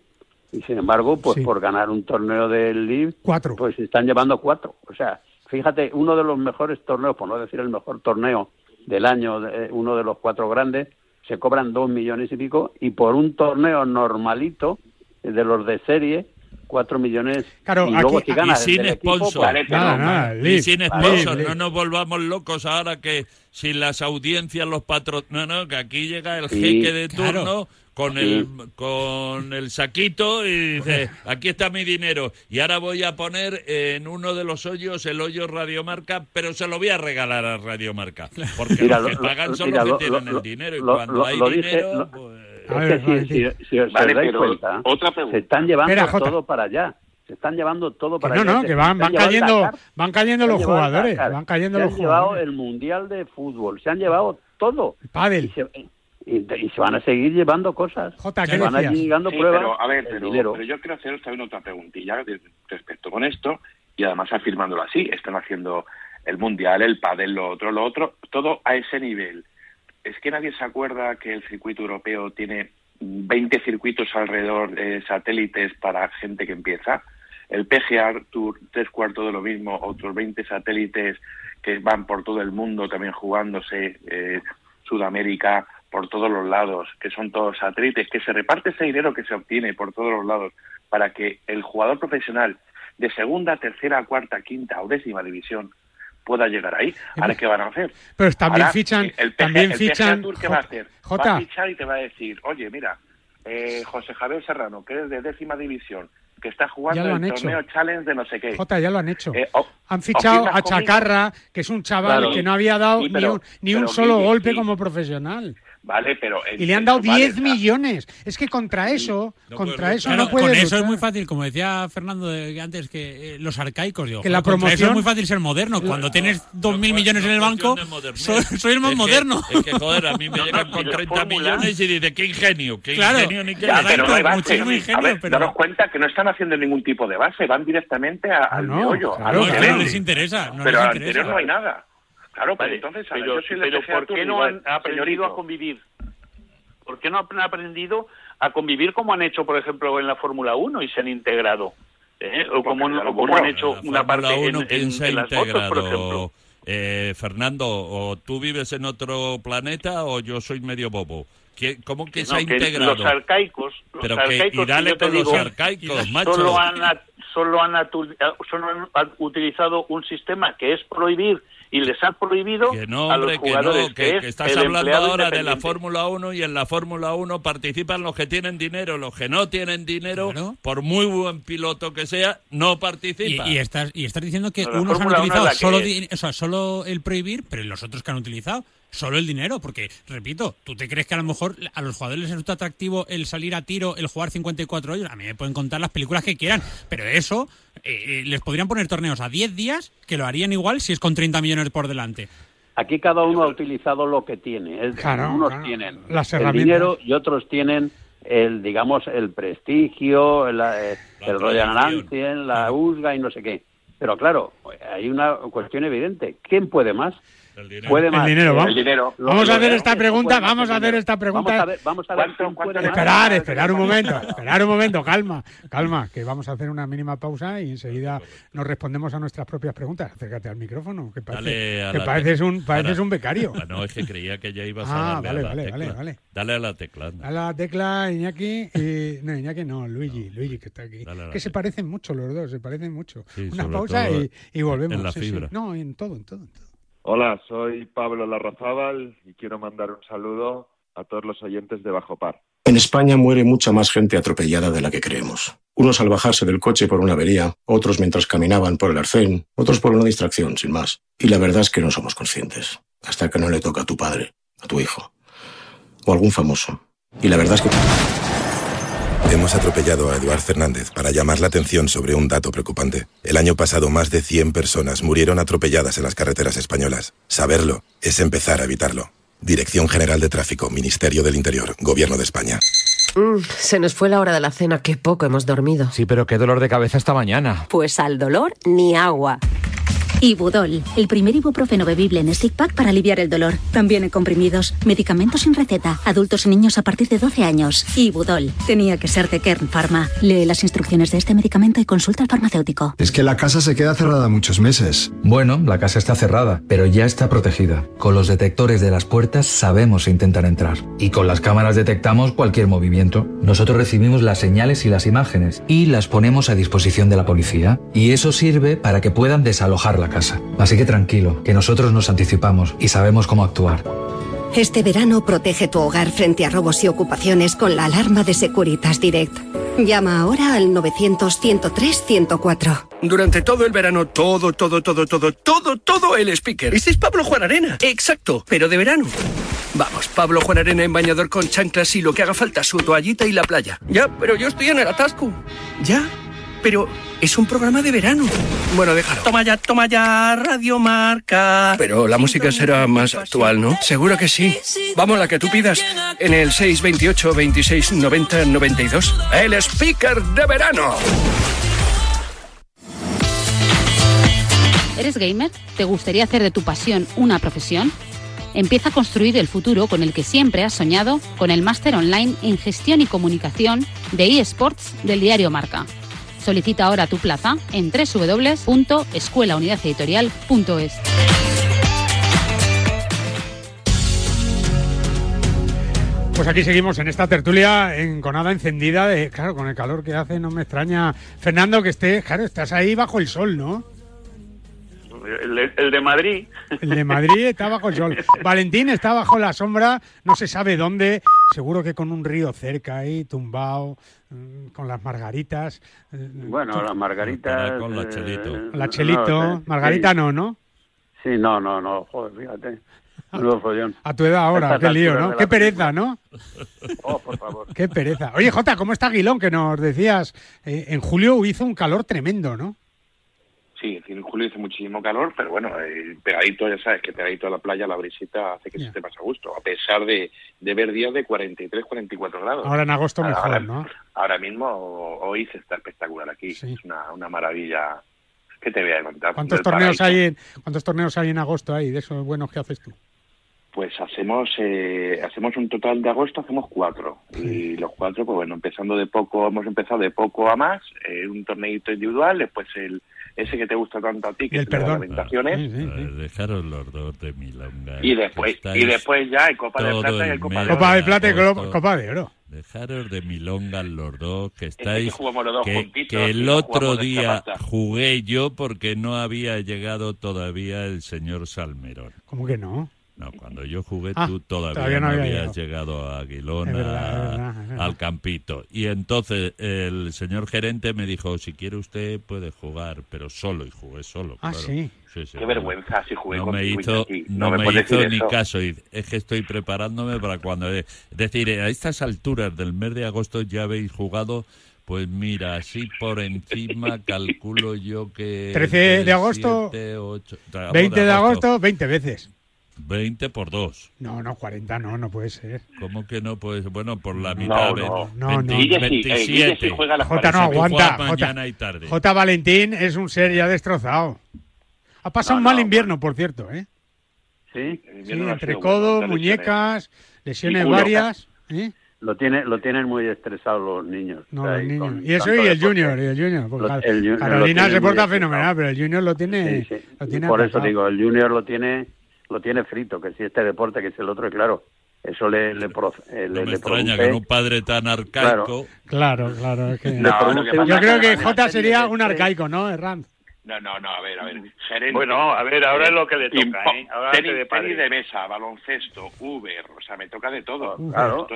y sin embargo pues Sí. por ganar un torneo del Live Cuatro. pues se están llevando cuatro, o sea, fíjate uno de los mejores torneos, por no decir el mejor torneo del año, uno de los cuatro grandes se cobran dos millones y pico y por un torneo normalito eh, de los de serie cuatro millones Claro, y luego aquí- si ganas y sin equipo, sponsor. Nada, no, nada, Y sin sponsor, no nos volvamos locos ahora que sin las audiencias, los patrón... No, no, que aquí llega el Sí, jeque de claro. turno con Sí. el con el saquito y dice, aquí está mi dinero y ahora voy a poner en uno de los hoyos el hoyo Radiomarca, pero se lo voy a regalar a Radiomarca, porque Mira, los que lo- pagan lo- son mira, los lo- que tienen lo- el dinero y lo- cuando lo- hay dinero, pues... A Es ver, que si, si- si os Vale, dais cuenta, otra pregunta. se están llevando Espera, todo para allá. Se están llevando todo Que para no, allá. no, Se- que van, van llevado el cayendo, Dakar, van cayendo los jugadores, Dakar, van cayendo se los han llevado el Mundial de Fútbol, se han llevado todo. El pádel. Y se, y, se van a seguir llevando cosas. Jota, ¿qué se van a llegando Sí, pruebas. pero a ver, pero, dinero. pero yo quiero haceros también otra preguntilla respecto con esto y además afirmándolo así. Están haciendo el mundial, el pádel, lo otro, lo otro, todo a ese nivel. Es que nadie se acuerda que el circuito europeo tiene 20 circuitos alrededor de satélites para gente que empieza. el PGA Tour, tres cuartos de lo mismo, otros 20 satélites que van por todo el mundo también jugándose, eh, Sudamérica, por todos los lados, que son todos satélites, que se reparte ese dinero que se obtiene por todos los lados para que el jugador profesional de segunda, tercera, cuarta, quinta o décima división pueda llegar ahí. Ahora, ¿qué van a hacer? Pero también fichan... El, también fichan... ¿qué va a hacer? Va a fichar y te va a decir, oye, mira, eh, José Javier Serrano, que es de décima división, que está jugando el torneo Challenge de no sé qué. Jota, ya lo han hecho. Eh, han fichado a Chacarra, que es un chaval que no había dado ni un, ni un solo golpe como profesional. Vale, pero y le han dado 10 millones. Es que contra eso, contra eso no puede Con eso es muy fácil, como decía Fernando de, antes, que eh, los arcaicos, digo, que la promoción eso es muy fácil ser moderno. Cuando tienes 2.000 millones en el banco, soy, el más moderno. es que, joder, a mí me llegan con 30 millones y dice, qué ingenio, qué ingenio, ni qué ya, pero no hay base. a ver, pero... daros cuenta que no están haciendo ningún tipo de base, van directamente al meollo. Claro, no les interesa. pero al interior no hay nada. Claro, pero entonces, pero, pero ¿por qué no han aprendido a convivir? ¿Por qué no han aprendido a convivir como han hecho, por ejemplo, en la Fórmula 1 y se han integrado? ¿Eh? O como, han hecho una parte en, en, las fotos, por ejemplo. Eh, Fernando, o tú vives en otro planeta o yo soy medio bobo. ¿Cómo que se ha integrado? Los arcaicos, los Pero arcaicos que, y dale con los arcaicos, macho. Solo han, solo han utilizado un sistema que es prohibir y les ha prohibido que no, a los jugadores que, estás hablando ahora de la Fórmula 1 y en la Fórmula 1 participan los que tienen dinero, los que no tienen dinero, por muy buen piloto que sea, no participan. Y, estás, y estás diciendo que unos han utilizado solo, o sea, solo el prohibir, pero los otros que han utilizado solo el dinero, porque, repito, ¿tú te crees que a lo mejor a los jugadores les resulta atractivo el salir a tiro, el jugar 54 hoyos? A mí me pueden contar las películas que quieran, pero eso eh, eh, les podrían poner torneos a 10 días que lo harían igual si es con 30 millones por delante. Aquí cada uno ha utilizado lo que tiene. Es, unos tienen el dinero y otros tienen el, digamos, el prestigio, el, eh, el Royal Ancien, la USGA y no sé qué. Pero claro, hay una cuestión evidente. ¿Quién puede más? El dinero. Puede más. El dinero, vamos. El dinero. Vamos a hacer esta pregunta, vamos a hacer esta pregunta. Vamos a ver, vamos a ver Esperar, esperar un momento, esperar un momento, calma, calma, que vamos a hacer una mínima pausa y enseguida nos respondemos a nuestras propias preguntas. Acércate al micrófono, que, parece, que pareces, un, pareces un becario. Ah, no, es que creía que ya ibas ah, a darle vale, a la vale, tecla. Vale, Dale a la tecla. Dale a la tecla, Iñaki. Y, no, Iñaki no, Luigi, Luigi que está aquí. Que se parecen mucho los dos, se parecen mucho. una pausa y, y, volvemos. En la fibra. No, en todo, en todo, en todo. Hola, soy Pablo Larrazábal y quiero mandar un saludo a todos los oyentes de Bajo Par. En España muere mucha más gente atropellada de la que creemos. Unos al bajarse del coche por una avería, otros mientras caminaban por el arcén, otros por una distracción, sin más. Y la verdad es que no somos conscientes, hasta que no le toca a tu padre, a tu hijo, o algún famoso. Y la verdad es que... Hemos atropellado a Eduard Fernández para llamar la atención sobre un dato preocupante. El año pasado más de 100 personas murieron atropelladas en las carreteras españolas. Saberlo es empezar a evitarlo. Dirección General de Tráfico, Ministerio del Interior, Gobierno de España. Mm, se nos fue la hora de la cena, qué poco hemos dormido. Sí, pero qué dolor de cabeza esta mañana. Pues al dolor ni agua. Ibudol, el primer ibuprofeno bebible en stick pack para aliviar el dolor. También en comprimidos, medicamentos sin receta, adultos y niños a partir de 12 años. Ibudol, tenía que ser de Kern Pharma. Lee las instrucciones de este medicamento y consulta al farmacéutico. Es que la casa se queda cerrada muchos meses. Bueno, la casa está cerrada, pero ya está protegida. Con los detectores de las puertas sabemos intentar entrar. Y con las cámaras detectamos cualquier movimiento. Nosotros recibimos las señales y las imágenes y las ponemos a disposición de la policía. Y eso sirve para que puedan desalojar la casa. Así que tranquilo, que nosotros nos anticipamos y sabemos cómo actuar. Este verano protege tu hogar frente a robos y ocupaciones con la alarma de Securitas Direct. Llama ahora al 900-103-104. Durante todo el verano, todo, todo, todo, todo, todo, todo el speaker. Ese es Pablo Juan Arena. Exacto, pero de verano. Vamos, Pablo Juan Arena en bañador con chanclas y lo que haga falta, su toallita y la playa. Ya, pero yo estoy en el atasco. ¿Ya? Pero es un programa de verano. Bueno, déjalo. Toma ya, toma ya, Radio Marca. Pero la música será más actual, ¿no? Seguro que sí. Vamos, la que tú pidas. En el 628 26 90 92. El speaker de verano. ¿Eres gamer? ¿Te gustaría hacer de tu pasión una profesión? Empieza a construir el futuro con el que siempre has soñado con el máster online en gestión y comunicación de eSports del diario Marca. Solicita ahora tu plaza en www.escuelaunidadeditorial.es. Pues aquí seguimos en esta tertulia enconada, encendida, de, claro, con el calor que hace, no me extraña. Fernando, que estés, claro, estás ahí bajo el sol, ¿no? El de, Madrid. El de Madrid está bajo el sol. Valentín está bajo la sombra, no se sabe dónde, seguro que con un río cerca ahí, tumbado, mm, con las margaritas. Eh, bueno, las margaritas. Con la chelito. Eh, la chelito. Margarita no, ¿no? Sí, no, no, no, joder, fíjate. A tu edad ahora, qué lío, ¿no? Qué pereza, ¿no? Oh, por favor. Qué pereza. Oye, Jota, ¿cómo está Aguilón? Que nos decías, eh, en julio hizo un calor tremendo, ¿no? Sí, en julio hizo muchísimo calor, pero bueno, eh, pegadito, ya sabes que pegadito a la playa, la brisita hace que se te pase a gusto, a pesar de, de ver días de 43, 44 grados. Ahora en agosto mejor, ¿no? Ahora mismo, hoy se está espectacular aquí, es una, una maravilla. que te voy a contar? ¿Cuántos torneos, hay en, ¿Cuántos torneos hay en agosto ahí, de esos buenos que haces tú? Pues hacemos eh, hacemos un total de agosto, hacemos cuatro. Y los cuatro, pues bueno, empezando de poco, hemos empezado de poco a más, eh, un torneito individual, después el ese que te gusta tanto a ti, que el es perdón. Lamentaciones. Dejaros los dos de milonga. Y después, y después ya el Copa de Plata y el Copa de Oro. Copa de Plata y Copa de Oro. Dejaros de milonga los dos, que estáis... que, que, el otro día jugué yo porque no había llegado todavía el señor Salmerón. ¿Cómo que no? No, cuando yo jugué ah, tú todavía, no, habías llegado, a Aguilón, al campito. Y entonces el señor gerente me dijo, si quiere usted puede jugar, pero solo, y jugué solo. Ah, sí. Qué vergüenza si jugué no me hizo, No, me, hizo ni caso. es que estoy preparándome para cuando... Es decir, a estas alturas del mes de agosto ya habéis jugado... Pues mira, así por encima calculo yo que... 13 de agosto, 20 de agosto, 20 veces. 20 por 2. No, no, 40 no, no puede ser. ¿Cómo que no puede ser? Bueno, por la mitad. No, no, no. 27. J no aguanta. J, Valentín es un ser ya destrozado. Ha pasado un mal invierno, por cierto, ¿eh? Sí, sí entre codos, muñecas, lesiones varias. ¿eh? Lo, tiene, lo tienen muy estresados los niños. No, los niños. Y eso y el junior, y el junior. Carolina se porta fenomenal, pero el junior lo tiene. Lo tiene por eso digo, el junior lo tiene lo tiene frito, que si este deporte, que es el otro, y claro, eso le, le, eh, me extraña que un padre tan arcaico. Claro, claro. yo creo que J sería un arcaico, ¿no, Herrán? No, no, no, a ver, a ver. bueno, a ver, ahora es lo que le toca, ¿eh? Ahora tenis, de, de, mesa, baloncesto, Uber, o sea, me toca de todo. claro,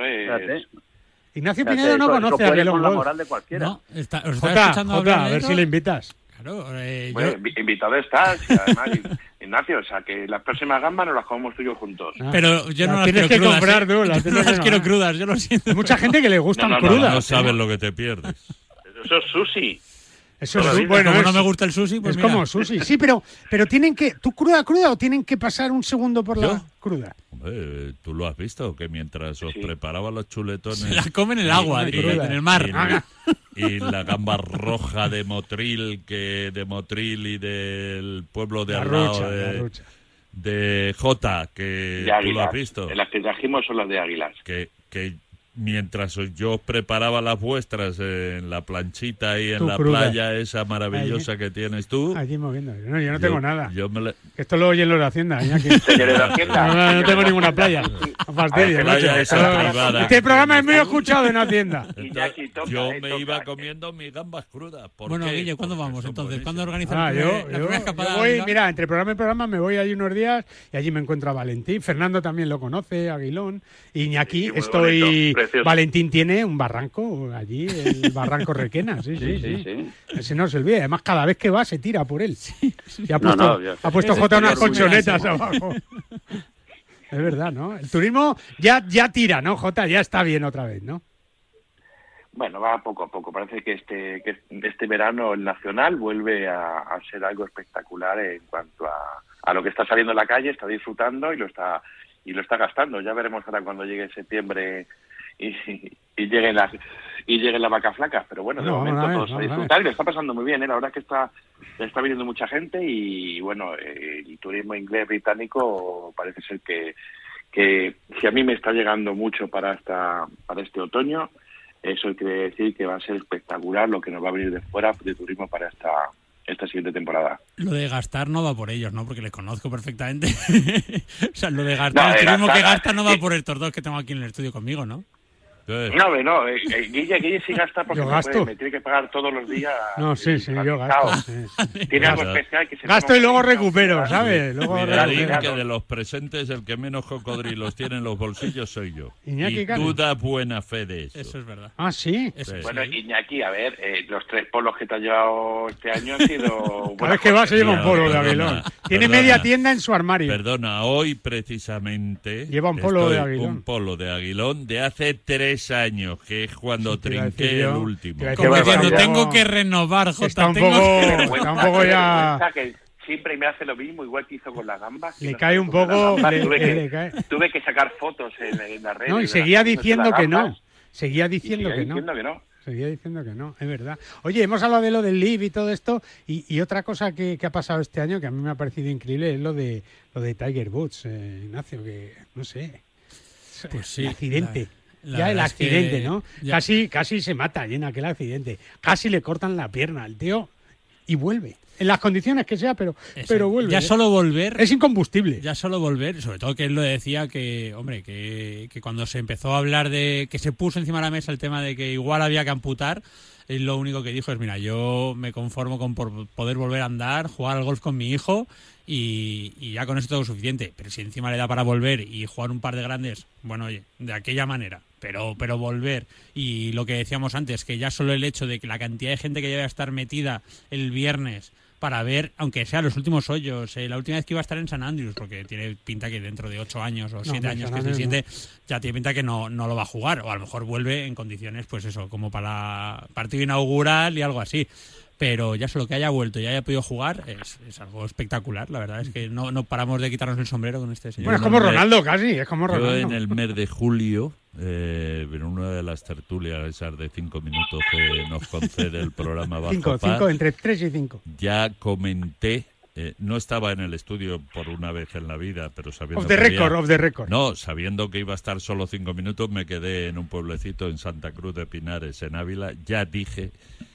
Ignacio Pinedo no conoce a Aguilón la moral de cualquiera. No, está, está escuchando a ver si le invitas. Claro, eh, bueno, invitado estás, y además, Ignacio, o sea, que las próximas gambas nos las comemos tú y yo juntos. Ah. Pero yo no, las tienes quiero que crudas, comprar, ¿eh? las, no las quiero crudas, yo lo siento. Hay mucha gente que le gustan no, crudas. No sabes lo que te pierdes. Eso es sushi. Eso es bueno. Como no me gusta el sushi, pues es como sushi. Sí, pero, pero tienen que. ¿Tú cruda, cruda o tienen que pasar un segundo por la cruda? Hombre, tú lo has visto, que mientras os preparaba los chuletones. Se la comen en el agua, en el mar. Y, la gamba roja de Motril, que de Motril y del pueblo de lado de, de Jota, que tú lo has visto. Las que trajimos son las de águilas. Que, que mientras yo preparaba las vuestras en la planchita ahí en la playa esa maravillosa que tienes tú. Allí moviendo. No, yo no tengo nada. Yo me Esto lo oyen los de Hacienda. Señores de Hacienda. No, tengo ninguna playa. playa esa Este programa es muy escuchado en Hacienda. yo me iba comiendo mis gambas crudas. Bueno, Guille, ¿cuándo vamos entonces? ¿Cuándo organizamos ah, yo, la primera escapada? voy, mira, entre programa y programa me voy allí unos días y allí me encuentro a Valentín. Fernando también lo conoce, Aguilón. Iñaki, estoy Valentín tiene un barranco allí, el barranco Requena, sí, sí, sí. Ese no se olvida. Además, cada vez que va se tira por él. Y ha puesto, ha puesto J unas colchonetas abajo. Es verdad, ¿no? El turismo ya, ya tira, ¿no, J? Ya está bien otra vez, ¿no? Bueno, va poco a poco. Parece que este, que este verano el nacional vuelve a, a ser algo espectacular en cuanto a, a lo que está saliendo en la calle, está disfrutando y lo está y lo está gastando. Ya veremos ahora cuando llegue septiembre y, y lleguen las y lleguen las vacas flacas pero bueno de momento todos a disfrutar y le está pasando muy bien ¿eh? la verdad es que está está viniendo mucha gente y bueno el turismo inglés británico parece ser que que si a mí me está llegando mucho para esta para este otoño eso quiere decir que va a ser espectacular lo que nos va a venir de fuera de turismo para esta esta siguiente temporada. Lo de gastar no va por ellos, ¿no? Porque les conozco perfectamente. o sea, lo de gastar, el turismo que gasta no va por estos dos que tengo aquí en el estudio conmigo, ¿no? No, no, eh, eh, Guille, Guille sí gasta porque me, tiene que pagar todos los días. No, sí, sí, yo gasto. Tiene algo especial que se Gasto y luego recupero, ¿sabes? Luego que de los presentes el que menos cocodrilos tiene en los bolsillos soy yo. Iñaki, y tú das buena fe de eso. Eso es verdad. Ah, sí. Bueno, Iñaki, a ver, eh, los tres polos que te has llevado este año han sido... Cada vez que va se lleva un polo de Aguilón. Tiene media tienda en su armario. Perdona, hoy precisamente... Lleva un polo de Aguilón. Un polo de Aguilón de hace tres años, que es cuando trinqué el último. Como tengo que renovar, Jota, está un poco, está un poco ya... siempre me hace lo mismo, igual que hizo con las gambas. Le cae un poco... tuve, que, sacar fotos en, la red. No, y seguía diciendo que no. Seguía diciendo que no. que no. Seguía diciendo que no, es verdad. Oye, hemos hablado de lo del Live y todo esto, y, otra cosa que, ha pasado este año que a mí me ha parecido increíble es lo de lo de Tiger Woods, eh, Ignacio, que no sé. Pues sí. El ya el accidente, ¿no? Casi, casi se mata allí en aquel accidente. Casi le cortan la pierna al tío y vuelve en las condiciones que sea, pero, pero vuelve. Ya ¿eh? solo volver. Es incombustible. Ya solo volver, sobre todo que él lo decía que, hombre, que, que cuando se empezó a hablar de. que se puso encima de la mesa el tema de que igual había que amputar, él lo único que dijo es: mira, yo me conformo con por poder volver a andar, jugar al golf con mi hijo y, y ya con eso todo suficiente. Pero si encima le da para volver y jugar un par de grandes, bueno, oye, de aquella manera pero, pero volver. Y lo que decíamos antes, que ya solo el hecho de que la cantidad de gente que debe estar metida el viernes para ver, aunque sea los últimos hoyos, eh, la última vez que iba a estar en San Andrews, porque tiene pinta que dentro de ocho años o siete años que se siente, ya tiene pinta que no, no lo va a jugar, o a lo mejor vuelve en condiciones, pues eso, como para partido inaugural y algo así pero ya solo que haya vuelto y haya podido jugar es, es, algo espectacular, la verdad es que no, no paramos de quitarnos el sombrero con este señor. Bueno, es como Ronaldo casi, es como Ronaldo. Yo en el mes de julio, eh, en una de las tertulias esas de cinco minutos que nos concede el programa Bajo Cinco, cinco, entre tres y cinco. Ya comenté eh, no estaba en el estudio por una vez en la vida, pero sabiendo of the record, of the record. No, sabiendo que iba a estar solo cinco minutos, me quedé en un pueblecito en Santa Cruz de Pinares, en Ávila. Ya dije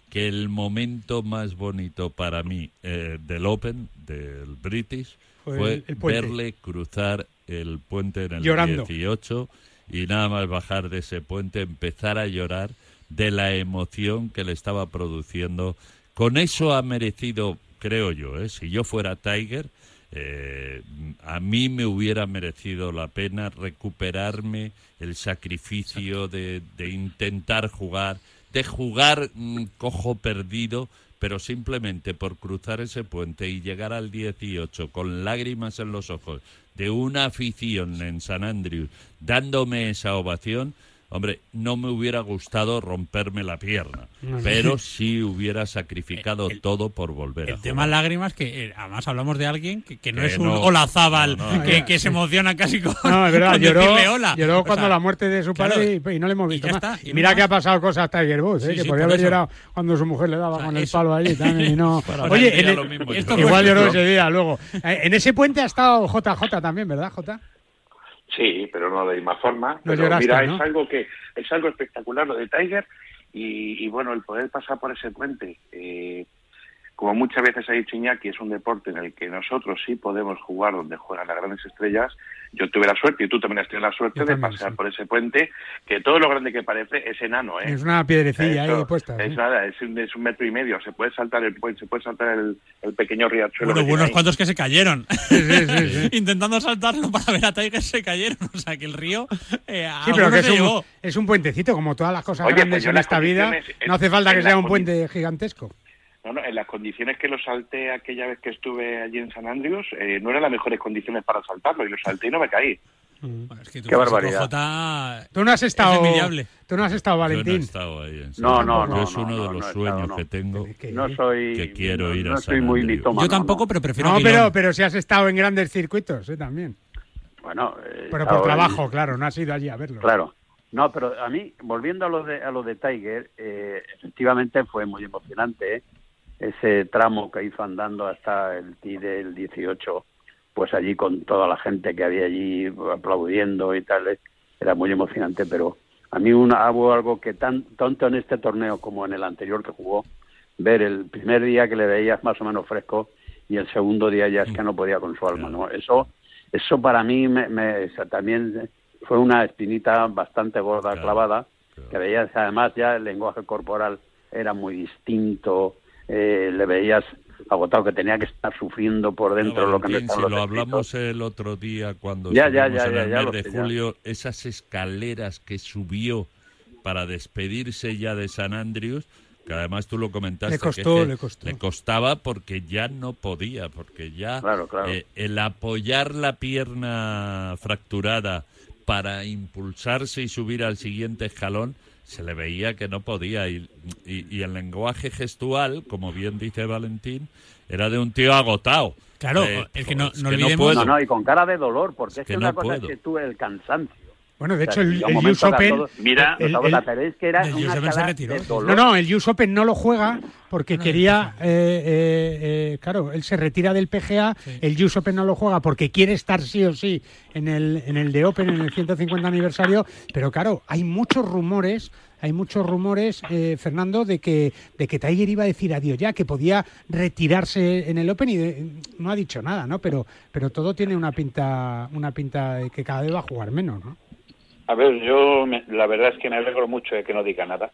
que el momento más bonito para mí eh, del Open, del British, fue, verle cruzar el puente en el 18 y nada más bajar de ese puente, empezar a llorar de la emoción que le estaba produciendo. Con eso ha merecido, creo yo, ¿eh? si yo fuera Tiger, eh, a mí me hubiera merecido la pena recuperarme el sacrificio de, de intentar jugar de jugar mm, cojo perdido, pero simplemente por cruzar ese puente y llegar al 18 con lágrimas en los ojos de una afición en San Andrews dándome esa ovación, Hombre, no me hubiera gustado romperme la pierna, pero sí hubiera sacrificado todo por volver. El tema lágrimas, que eh, además hablamos de alguien que, no es un olazábal, que, se emociona casi con, no, es verdad, lloró, lloró cuando la muerte de su padre y, no le hemos visto más. Y, mira que ha pasado cosas hasta Tiger Woods, ¿eh? que podría haber llorado cuando su mujer le daba con el palo allí también y no... Oye, igual lloró ese día luego. Eh, en ese puente ha estado JJ también, ¿verdad, J? Sí, pero no de la misma forma. pero mira, es algo que es algo espectacular lo de Tiger y, bueno, el poder pasar por ese puente. Eh, como muchas veces ha dicho Iñaki, es un deporte en el que nosotros sí podemos jugar donde juegan las grandes estrellas. Yo tuve la suerte, y tú también has tenido la suerte de pasar por ese puente, que todo lo grande que parece es enano. ¿eh? Es una piedrecilla ahí puesta. Es nada, es un, es un, metro y medio. Se puede saltar el se puede saltar el, pequeño riachuelo. Bueno, unos cuantos que se cayeron. Intentando saltarlo para ver a Tiger se cayeron. O sea, que el río. Eh, sí, pero que es un, es un, puentecito, como todas las cosas grandes pues en esta vida. No hace falta que sea un puente gigantesco. Bueno, en las condiciones que lo salté aquella vez que estuve allí en San Andrews, eh, no eran las mejores condiciones para saltarlo y lo salté y no me caí. Mm. Qué barbaridad. Tú no has estado, tú no has estado, Valentín. Yo no he estado ahí. En no, no, no. es uno de los sueños que tengo. No soy. Que quiero ir a San soy muy Yo tampoco, pero prefiero. No, pero, pero si has estado en grandes circuitos, ¿eh? También. Bueno. pero por trabajo, claro, no has ido allí a verlo. Claro. No, pero a mí, volviendo a lo de, a lo de Tiger, eh, efectivamente fue muy emocionante. ¿Eh? ese tramo que hizo andando hasta el T del 18, pues allí con toda la gente que había allí aplaudiendo y tal, era muy emocionante, pero a mí una, hubo algo que tan, tanto en este torneo como en el anterior que jugó, ver el primer día que le veías más o menos fresco y el segundo día ya es que no podía con su alma, ¿no? Eso, eso para mí me, también fue una espinita bastante gorda clavada, que veías además ya el lenguaje corporal era muy distinto, eh, le veías agotado que tenía que estar sufriendo por dentro lo que me si lo hablamos el otro día cuando ya, ya, ya, en el mes de julio esas escaleras que subió para despedirse ya de San Andrews que además tú lo comentaste le costó, le, costó. le costaba porque ya no podía porque ya eh, el apoyar la pierna fracturada para impulsarse y subir al siguiente escalón se le veía que no podía y, y, el lenguaje gestual, como bien dice Valentín, era de un tío agotado. Claro, eh, es que no, no olvidemos... No, no, y con cara de dolor, porque es, que, una cosa es que tuve el cansancio. Bueno, de hecho, el, el US Open. mira, el, el, que era una se retiró. No, no, el US Open no lo juega porque quería. Eh, eh, eh, claro, él se retira del PGA. El US Open no lo juega porque quiere estar sí o sí en el, en el de Open, en el 150 aniversario. Pero claro, hay muchos rumores. Hay muchos rumores, Fernando, de que, de que Tiger iba a decir adiós ya, que podía retirarse en el Open y no ha dicho nada, ¿no? Pero, pero todo tiene una pinta, una pinta de que cada vez va a jugar menos, ¿no? A ver, yo la verdad es que me alegro mucho de que no diga nada,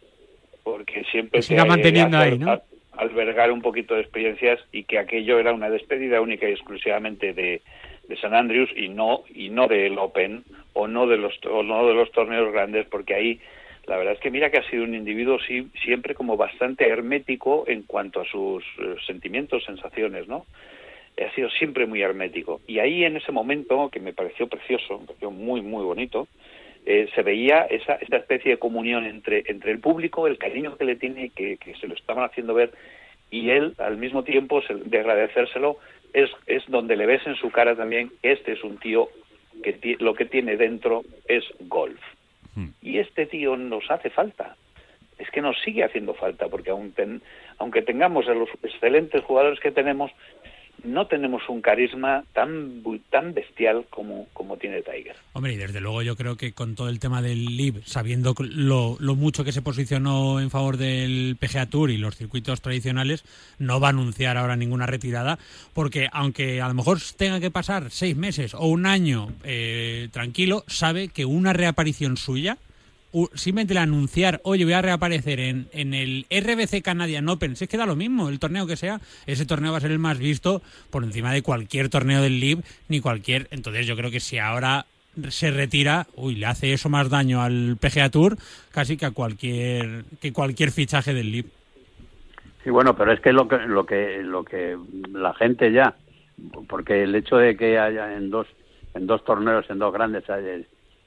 porque siempre se siga manteniendo ahí, ¿no? albergar un poquito de experiencias y que aquello era una despedida única y exclusivamente de, de San Andrews y no y no del Open o no de los o no de los torneos grandes, porque ahí la verdad es que mira que ha sido un individuo sí, siempre como bastante hermético en cuanto a sus eh, sentimientos, sensaciones, ¿no? Ha sido siempre muy hermético. Y ahí en ese momento, que me pareció precioso, me pareció muy, muy bonito, eh, se veía esa, esa especie de comunión entre, entre el público, el cariño que le tiene, que, que se lo estaban haciendo ver, y él, al mismo tiempo, de agradecérselo, es, es donde le ves en su cara también que este es un tío que lo que tiene dentro es golf. Hmm. Y este tío nos hace falta. Es que nos sigue haciendo falta, porque aunque tengamos a los excelentes jugadores que tenemos, no tenemos un carisma tan tan bestial como, como tiene Tiger. Hombre, y desde luego yo creo que con todo el tema del LIV, sabiendo lo, lo, mucho que se posicionó en favor del PGA Tour y los circuitos tradicionales, no va a anunciar ahora ninguna retirada, porque aunque a lo mejor tenga que pasar seis meses o un año eh, tranquilo, sabe que una reaparición suya simplemente el anunciar, oye, voy a reaparecer en, en el RBC Canadian Open, si es que da lo mismo, el torneo que sea, ese torneo va a ser el más visto por encima de cualquier torneo del LIB, ni cualquier. Entonces yo creo que si ahora se retira, uy, le hace eso más daño al PGA Tour casi que a cualquier que cualquier fichaje del LIB. Sí, bueno, pero es que lo que lo que lo que la gente ya porque el hecho de que haya en dos en dos torneos, en dos grandes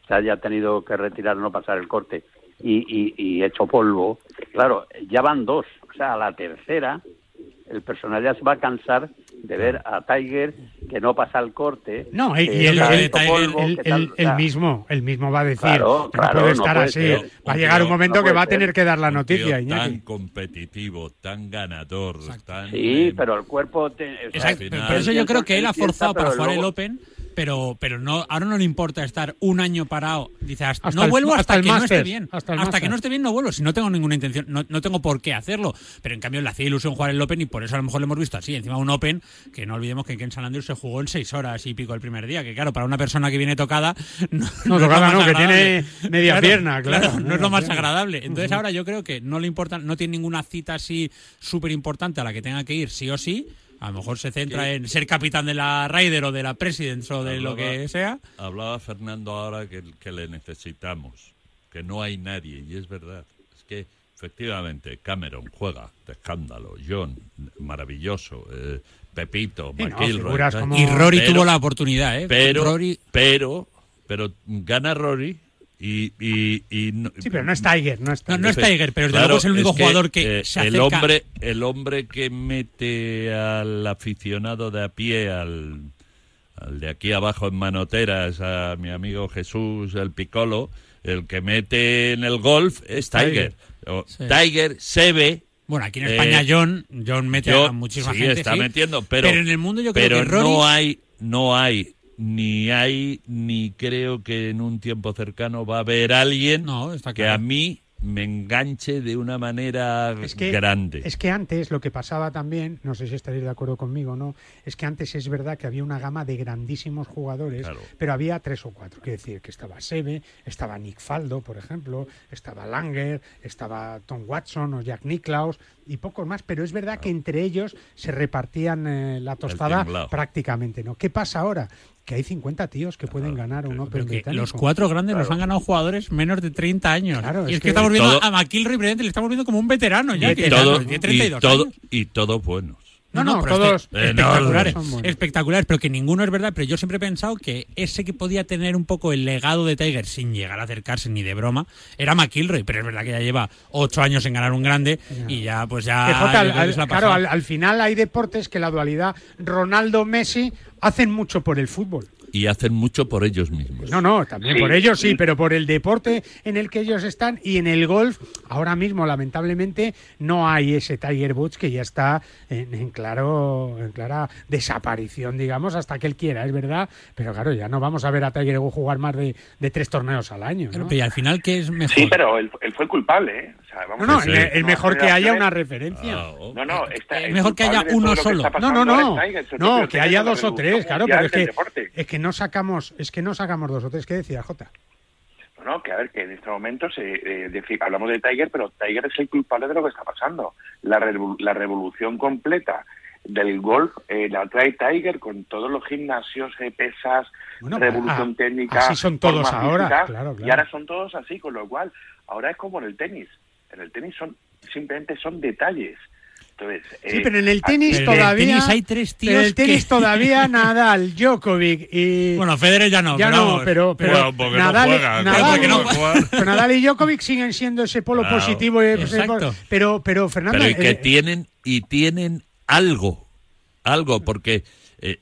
se haya tenido que retirar, no pasar el corte y, y, hecho polvo, claro, ya van dos, o sea, a la tercera el personal ya se va a cansar de ver a Tiger que no pasa el corte. No, y, el, el, mismo, el mismo va a decir, claro, no puede estar así. Va a llegar un momento que va a tener que dar la noticia. Tan competitivo, tan ganador. Tan sí, pero el cuerpo... Exacto, por eso yo creo que él ha forzado para jugar el Open pero, pero no, ahora no le importa estar un año parado. Dice, hasta, no vuelvo hasta, que no esté bien. Hasta, que no esté bien no vuelvo. Si no tengo ninguna intención, no, no, tengo por qué hacerlo. Pero en cambio le hacía ilusión jugar el Open y por eso a lo mejor lo hemos visto así. Encima un Open que no olvidemos que en San Andrews se jugó en seis horas y pico el primer día. Que claro, para una persona que viene tocada... No, tocada no, que tiene media pierna, claro. no es lo más agradable. Entonces ahora yo creo que no le importa, no tiene ninguna cita así súper importante a la que tenga que ir sí o sí a lo mejor se centra en ser capitán de la Ryder o de la Presidents o de lo que sea. Hablaba Fernando ahora que, que le necesitamos, que no hay nadie, y es verdad. Es que efectivamente Cameron juega de escándalo, John, maravilloso, eh, Pepito, McIlroy. y Rory tuvo la oportunidad, ¿eh? Pero, pero, pero gana Rory y, y, sí, pero no es Tiger, no es Tiger. No, es Tiger, pero desde luego es el único jugador que eh, se el hombre El hombre que mete al aficionado de a pie, al, al de aquí abajo en manoteras, a mi amigo Jesús, el Picolo, el que mete en el golf es Tiger. Tiger, se ve bueno, aquí en España eh, John, John mete a muchísima sí, gente. está metiendo, pero, pero en el mundo yo creo que no hay, no hay ni hay, ni creo que en un tiempo cercano va a haber alguien que a mí me enganche de una manera grande. Es que antes lo que pasaba también, no sé si estaréis de acuerdo conmigo, ¿no? Es que antes es verdad que había una gama de grandísimos jugadores, pero había tres o cuatro. Quiero decir que estaba Seve, estaba Nick Faldo, por ejemplo, estaba Langer, estaba Tom Watson o Jack Nicklaus y pocos más, pero es verdad que entre ellos se repartían eh, la tostada prácticamente, ¿no? ¿Qué pasa ahora? Que hay 50 tíos que pueden ganar un Open británico. Los cuatro grandes nos han ganado jugadores menos de 30 años. y es, que, estamos viendo a McIlroy, le estamos viendo como un veterano ya, que todo, tiene 32 y, todo, y todos buenos. No, no, todos espectaculares, espectaculares, pero que ninguno es verdad. Pero yo siempre he pensado que ese que podía tener un poco el legado de Tiger sin llegar a acercarse ni de broma era McIlroy. Pero es verdad que ya lleva ocho años en ganar un grande y ya, pues ya. claro, al final hay deportes que la dualidad Ronaldo-Messi hacen mucho por el fútbol y hacen mucho por ellos mismos. No, no, también por ellos sí, pero por el deporte en el que ellos están y en el golf, ahora mismo lamentablemente no hay ese Tiger Woods que ya está en, claro, en clara desaparición, digamos, hasta que él quiera, es verdad, pero claro, ya no vamos a ver a Tiger Woods jugar más de, tres torneos al año. ¿no? y al final, ¿qué es mejor? Sí, pero él, fue culpable, ¿eh? No, no, es mejor que haya una referencia. Ah, oh. No, no, es mejor que haya uno solo. No, no, no. No, que haya dos o tres, claro, pero es que, es que no sacamos, es que no sacamos dos o tres. ¿Qué decía Jota? No, que a ver, que en este momento se, eh, hablamos de Tiger, pero Tiger es el culpable de lo que está pasando. La, la revolución completa del golf eh, la trae Tiger con todos los gimnasios, eh, pesas, revolución ah, técnica. Así son todos ahora. Y ahora son todos así, con lo cual, ahora es como en el tenis. En el tenis son simplemente son detalles sí, pero en el tenis todavía. hay tres tíos. En el tenis todavía Nadal, Djokovic y. Bueno, Federer ya no. Ya no, pero. pero Nadal, Nadal, y Djokovic siguen siendo ese polo positivo. Pero, pero Fernando. Pero y que eh, tienen, y tienen algo. Algo, porque. Eh,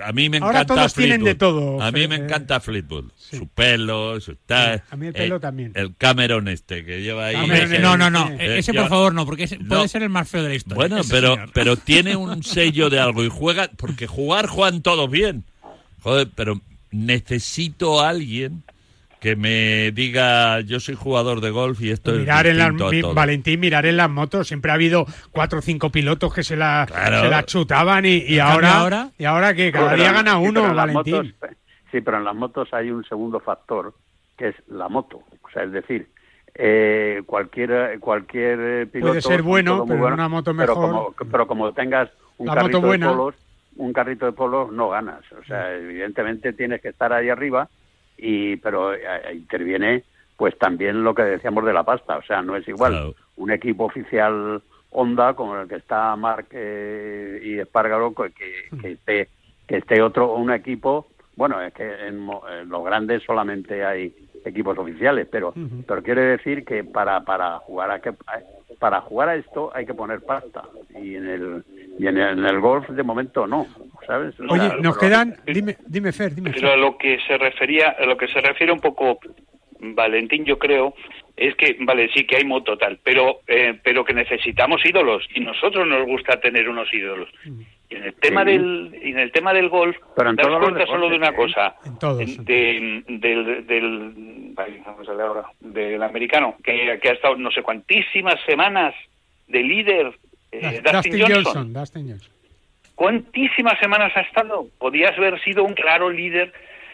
a mí me encanta todos tienen de todo. A mí me encanta Fleetwood. Su pelo, su tal. a mí el pelo también. El Cameron este que lleva ahí. no, no, no. ese por favor no, porque puede ser el más feo de la historia. Bueno, pero, pero tiene un sello de algo y juega, porque jugar juegan todos bien. Joder, pero necesito a alguien que me diga yo soy jugador de golf y esto mirar es en Valentín mirar en las motos siempre ha habido cuatro o cinco pilotos que se la, se la chutaban y, ahora, y ahora que cada día gana uno Valentín. sí pero en las motos hay un segundo factor que es la moto. O sea es decir eh, cualquier cualquier piloto puede ser bueno pero una moto mejor. pero como, tengas un carrito de polos un carrito de polos no ganas. O sea evidentemente tienes que estar ahí arriba y pero eh, interviene pues también lo que decíamos de la pasta, o sea, no es igual un equipo oficial Honda como el que está Mark eh, y Espargaro que, que, esté que esté otro un equipo, bueno, es que en, los grandes solamente hay equipos oficiales, pero pero quiere decir que para para jugar a que para jugar a esto hay que poner pasta y en el y en el, golf de momento no, ¿sabes? Oye, nos quedan, dime, dime Fer, dime. Pero a lo que se refería, a lo que se refiere un poco Valentín, yo creo, es que, vale, sí que hay moto tal, pero, eh, pero que necesitamos ídolos y nosotros nos gusta tener unos ídolos. Y en el tema del, en el tema del golf, pero das cuenta solo de una ¿eh? cosa, del, del, vamos a ver ahora, del americano, que, que ha estado no sé cuantísimas semanas de líder eh, Dustin, Johnson. ¿Cuántísimas semanas ha estado? Podías haber sido un claro líder.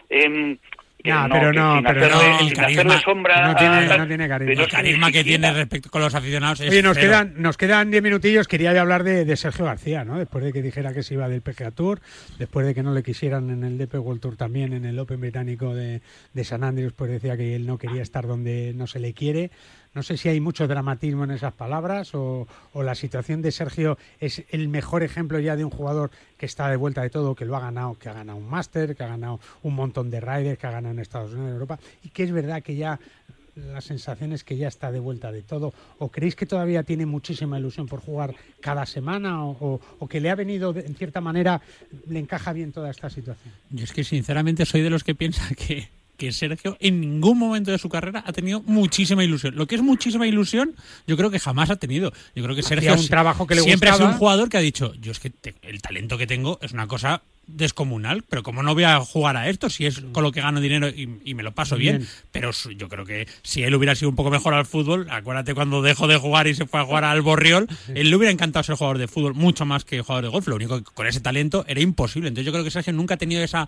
Eh, no, pero no, pero no, el carisma, sombra no tiene, no tiene carisma. El carisma que tiene respecto con los aficionados es Oye, nos quedan, nos quedan diez minutillos. Quería hablar de, de, Sergio García, ¿no? Después de que dijera que se iba del PGA Tour, después de que no le quisieran en el DP World Tour también, en el Open británico de, de San Andrés, pues decía que él no quería estar donde no se le quiere. No sé si hay mucho dramatismo en esas palabras o, la situación de Sergio es el mejor ejemplo ya de un jugador que está de vuelta de todo, que lo ha ganado, que ha ganado un máster, que ha ganado un montón de riders, que ha ganado en Estados Unidos, en Europa, y que es verdad que ya la sensación es que ya está de vuelta de todo. ¿O creéis que todavía tiene muchísima ilusión por jugar cada semana o, que le ha venido, en cierta manera, le encaja bien toda esta situación? Yo es que sinceramente soy de los que piensa que que Sergio en ningún momento de su carrera ha tenido muchísima ilusión. Lo que es muchísima ilusión, yo creo que jamás ha tenido. Yo creo que Sergio un trabajo que le siempre ha sido un jugador que ha dicho, yo es que el talento que tengo es una cosa descomunal, pero como no voy a jugar a esto, si es con lo que gano dinero y, me lo paso bien. pero yo creo que si él hubiera sido un poco mejor al fútbol, acuérdate cuando dejó de jugar y se fue a jugar al Borriol, él le hubiera encantado ser jugador de fútbol mucho más que jugador de golf, lo único que con ese talento era imposible, entonces yo creo que Sergio nunca ha tenido esa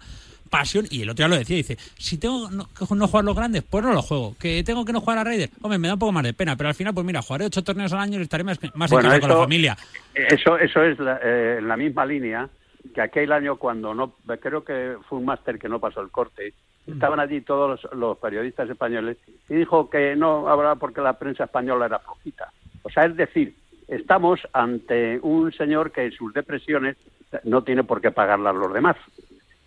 pasión y el otro ya lo decía, dice, si tengo que no jugar los grandes, pues no lo juego, que tengo que no jugar a Raider, hombre, me da un poco más de pena, pero al final, pues mira, jugaré ocho torneos al año y estaré más, más en casa con la familia. Eso, eso es eh, en la misma línea que aquel año cuando no, creo que fue un máster que no pasó el corte, estaban allí todos los, periodistas españoles y dijo que no hablaba porque la prensa española era flojita. O sea, es decir, estamos ante un señor que sus depresiones no tiene por qué pagarlas los demás.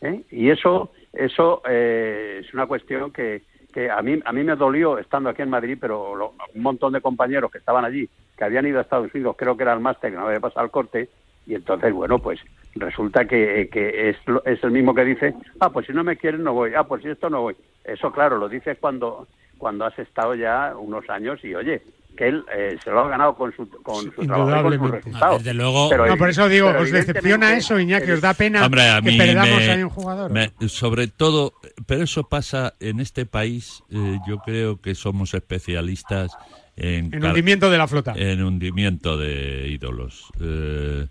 ¿eh? Y eso, eso eh, es una cuestión que, que a mí, a mí me dolió estando aquí en Madrid, pero un montón de compañeros que estaban allí, que habían ido a Estados Unidos, creo que era el máster que no había pasado el corte, y entonces, bueno, pues resulta que, que es, es, el mismo que dice, ah, pues si no me quieren no voy, ah, pues si esto no voy. Eso, claro, lo dices cuando, cuando has estado ya unos años y, oye, que él eh, se lo ha ganado con su, con su trabajo y con sus resultados. desde luego, pero, por eso digo, os decepciona eso, Iñaki, os da pena que perdamos a un jugador. sobre todo, pero eso pasa en este país, eh, yo creo que somos especialistas en, en hundimiento de la flota. En hundimiento de ídolos. Eh,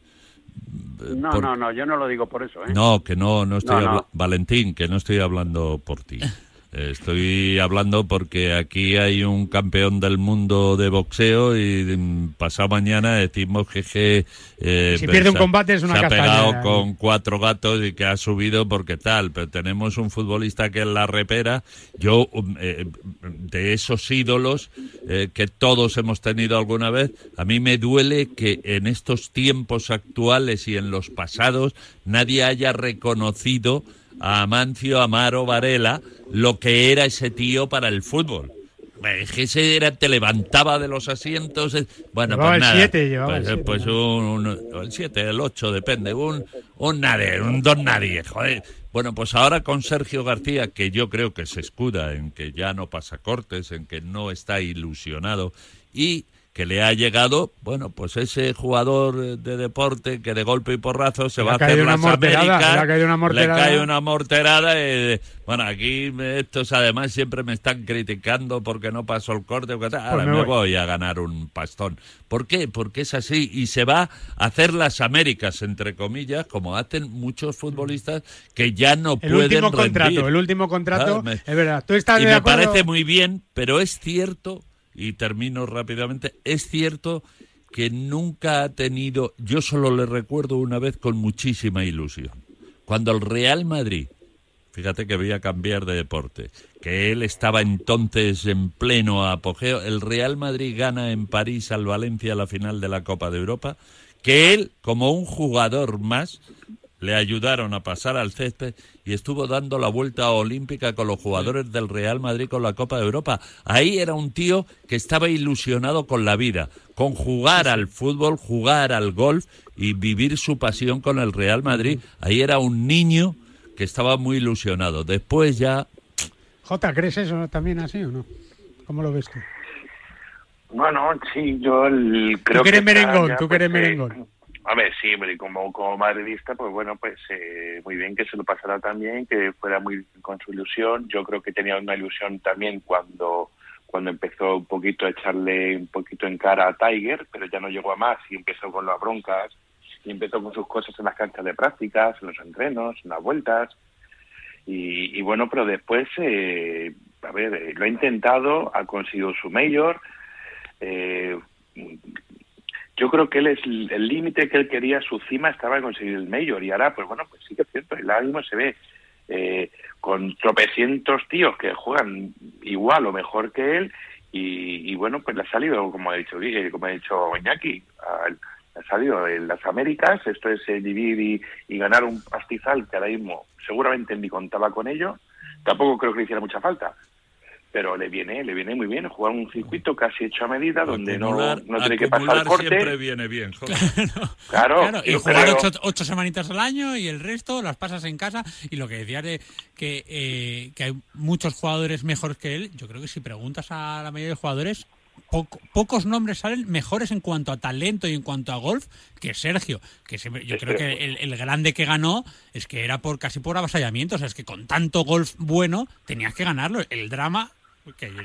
no, no, no, yo no lo digo por eso. ¿eh? No, que no, no estoy Valentín, que no estoy hablando por ti. Estoy hablando porque aquí hay un campeón del mundo de boxeo y pasado mañana decimos que, eh, si pierde un combate es una se ha pegado con cuatro gatos y que ha subido porque tal, pero tenemos un futbolista que es la repera. Yo um, eh, de esos ídolos eh, que todos hemos tenido alguna vez, a mí me duele que en estos tiempos actuales y en los pasados nadie haya reconocido a Amancio Amaro Varela lo que era ese tío para el fútbol. Es que ese era, te levantaba de los asientos. Bueno, llevaba pues el 7, llevaba pues, el 7. Pues un, el 7, el 8, depende. Un, un nadie, un don nadie, joder. Bueno, pues ahora con Sergio García, que yo creo que se escuda en que ya no pasa cortes, en que no está ilusionado y que le ha llegado, bueno, pues ese jugador de deporte que de golpe y porrazo se va a hacer las Américas, le, una morterada. cae una morterada. Y, bueno, aquí estos además siempre me están criticando porque no pasó el corte. Pues ahora me, voy. a ganar un pastón. ¿Por qué? Porque es así y se va a hacer las Américas, entre comillas, como hacen muchos futbolistas que ya no el pueden último contrato, El último contrato, es verdad. ¿Tú estás y me parece muy bien, pero es cierto y termino rápidamente, es cierto que nunca ha tenido, yo solo le recuerdo una vez con muchísima ilusión, cuando el Real Madrid, fíjate que voy a cambiar de deporte, que él estaba entonces en pleno apogeo, el Real Madrid gana en París al Valencia la final de la Copa de Europa, que él, como un jugador más, le ayudaron a pasar al césped y estuvo dando la vuelta olímpica con los jugadores del Real Madrid con la Copa de Europa. Ahí era un tío que estaba ilusionado con la vida, con jugar al fútbol, jugar al golf y vivir su pasión con el Real Madrid. Ahí era un niño que estaba muy ilusionado. Después ya... Jota, ¿crees eso también así o no? ¿Cómo lo ves tú? Bueno, sí, yo creo tú que... Eres merengón, tú que eres merengón. A ver, sí, como, como madridista, pues bueno, pues eh, muy bien que se lo pasara también, que fuera muy con su ilusión. Yo creo que tenía una ilusión también cuando cuando empezó un poquito a echarle un poquito en cara a Tiger, pero ya no llegó a más y empezó con las broncas y empezó con sus cosas en las canchas de prácticas, en los entrenos, en las vueltas. Y, bueno, pero después, eh, a ver, eh, lo ha intentado, ha conseguido su mayor, eh, yo creo que él es el límite que él quería, su cima estaba en conseguir el mayor y ahora, pues bueno, pues sí que es cierto, el ánimo se ve eh, con tropecientos tíos que juegan igual o mejor que él y, bueno, pues le ha salido, como ha dicho, como ha dicho Iñaki, ha salido en las Américas, esto es eh, dividir y, ganar un pastizal que ahora mismo seguramente ni contaba con ello, tampoco creo que le hiciera mucha falta, pero le viene le viene muy bien jugar un circuito casi hecho a medida donde no, no tiene que pasar el corte siempre viene bien claro, y jugar ocho, semanitas al año y el resto las pasas en casa y lo que decías de que, eh, que hay muchos jugadores mejores que él yo creo que si preguntas a la mayoría de jugadores pocos nombres salen mejores en cuanto a talento y en cuanto a golf que Sergio. Que yo creo que el, grande que ganó es que era por casi por avasallamiento. O sea, es que con tanto golf bueno tenías que ganarlo. El drama,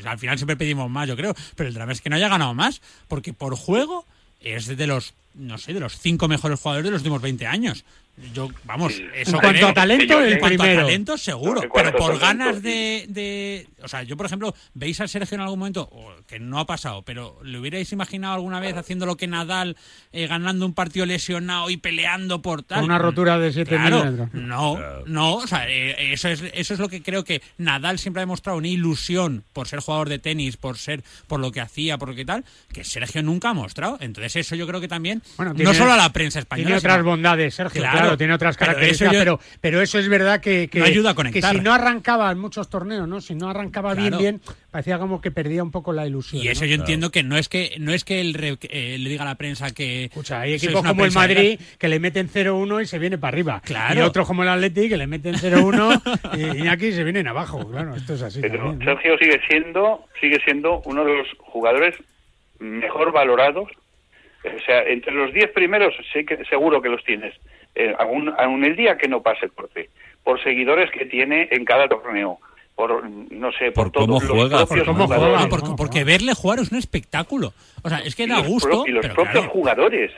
al final siempre pedimos más, yo creo, pero el drama es que no haya ganado más, porque por juego es de los, no sé, de los cinco mejores jugadores de los últimos 20 años. Yo, vamos, eso en cuanto a talento, el primero. talento, seguro. pero por ganas de, de, O sea, yo, por ejemplo, ¿veis a Sergio en algún momento? Que no ha pasado, pero ¿le hubierais imaginado alguna vez haciendo lo que Nadal, eh, ganando un partido lesionado y peleando por tal? Una rotura de 7 claro, No, no. O sea, eh, eso, es, eso es lo que creo que Nadal siempre ha demostrado una ilusión por ser jugador de tenis, por ser por lo que hacía, por lo que tal, que Sergio nunca ha mostrado. Entonces, eso yo creo que también. no solo a la prensa española. Tiene otras bondades, Sergio. Claro, tiene otras características, pero, pero, eso es verdad que, que, ayuda a conectar. que si no arrancaba en muchos torneos, ¿no? Si no arrancaba bien, bien, parecía como que perdía un poco la ilusión. Y eso yo entiendo que no es que no es que él eh, le diga a la prensa que. Escucha, hay equipos como el Madrid que le meten 0-1 y se viene para arriba. Claro. Y otros como el Atleti que le meten 0-1 y aquí se vienen abajo. Claro, esto es así. Pero Sergio sigue siendo, sigue siendo uno de los jugadores mejor valorados. O sea, entre los 10 primeros sé que, seguro que los tienes eh, aún, el día que no pase por por seguidores que tiene en cada torneo, por no sé, por, por cómo juega, por cómo juega, porque, verle jugar es un espectáculo. O sea, es que da gusto. y los propios jugadores,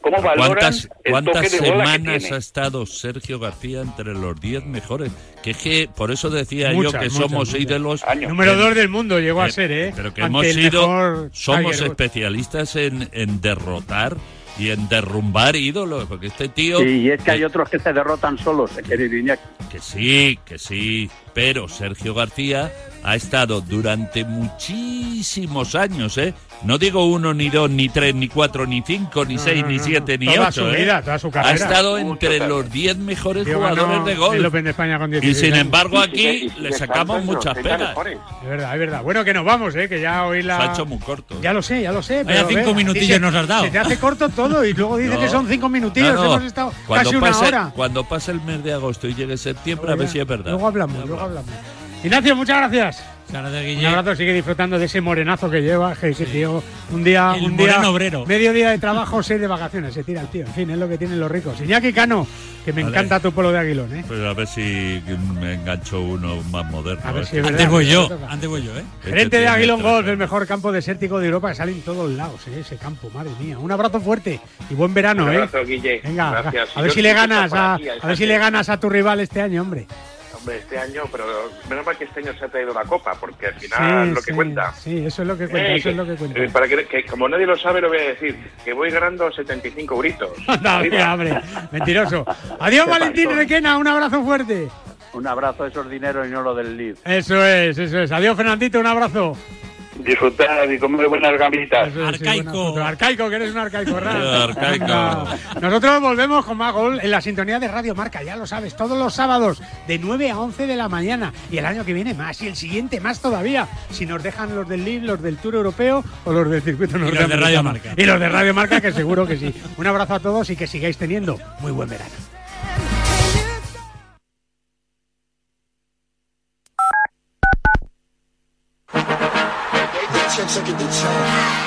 cómo valoran ¿Cuántas, cuántas semanas ha estado Sergio García entre los 10 mejores? Que es que por eso decía yo que somos ídolos. Número 2 del mundo llegó a ser, ¿eh? Pero que hemos sido, somos especialistas en, en derrotar y en derrumbar ídolos, porque este tío... Sí, y es que hay otros que se derrotan solos, querido Iñaki. Que sí, que sí, pero Sergio García ha estado durante muchísimos años, ¿eh? No digo uno, ni dos, ni tres, ni cuatro, ni cinco, ni seis, ni siete, ni ocho. Su ¿eh? toda su carrera. Ha estado entre los diez mejores jugadores de gol. y sin embargo aquí le sacamos muchas penas. Es verdad, es verdad. Bueno, que nos vamos, ¿eh? Que ya hoy la... Se ha hecho muy corto. Ya lo sé, ya lo sé. Pero, cinco minutillos nos has dado. Se te hace corto todo y luego dices que son cinco minutillos. Hemos estado cuando casi una hora. Cuando pase el mes de agosto y llegue septiembre, a ver si es verdad. Luego hablamos, luego hablamos. Ignacio, muchas gracias. Un abrazo, sigue disfrutando de ese morenazo que lleva, que ese tío, un día, un día, obrero. medio día de trabajo, seis de vacaciones, se tira el tío, en fin, es lo que tienen los ricos. Iñaki Cano, que me encanta tu polo de aguilón, ¿eh? Pues a ver si me engancho uno más moderno. A ver ¿eh? si es antes voy yo, antes voy yo, ¿eh? Gerente de Aguilón Golf, el mejor campo desértico de Europa, sale en todos lados, ¿eh? ese campo, madre mía. Un abrazo fuerte y buen verano, ¿eh? abrazo, Guille. Venga, a ver si le ganas a, a ver si le ganas a tu rival este año, hombre este año, pero menos mal que este año se ha traído la copa, porque al final es lo que cuenta. Sí, eso es lo que cuenta, eso es lo que cuenta. Eh, para que, como nadie lo sabe, lo voy a decir, que voy ganando 75 gritos. no, hombre, mentiroso. Adiós, Valentín Requena, un abrazo fuerte. Un abrazo, esos dineros y no lo del LIV. Eso es, eso es. Adiós, Fernandito, un abrazo disfrutar y comer buenas gamitas. arcaico. arcaico, que eres un arcaico arcaico. Nosotros volvemos con más gol en la sintonía de Radio Marca, ya lo sabes, todos los sábados de 9 a 11 de la mañana. Y el año que viene más, y el siguiente más todavía. Si nos dejan los del LIV, los del Tour Europeo o los del Circuito Norte. Y los de Radio Marca. Y los de Radio Marca, que seguro que sí. Un abrazo a todos y que sigáis teniendo muy buen verano.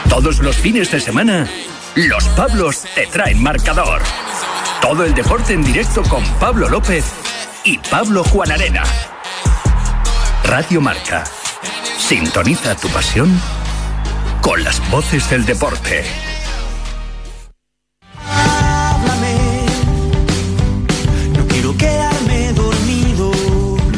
Todos los fines de semana, los Pablos te traen marcador. Todo el deporte en directo con Pablo López y Pablo Juan Arena. Radio Marca. Sintoniza tu pasión con las voces del deporte.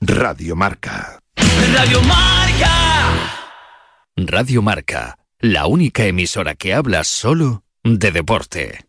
Radio Marca. Radio Marca. Radio Marca, la única emisora que habla solo de deporte.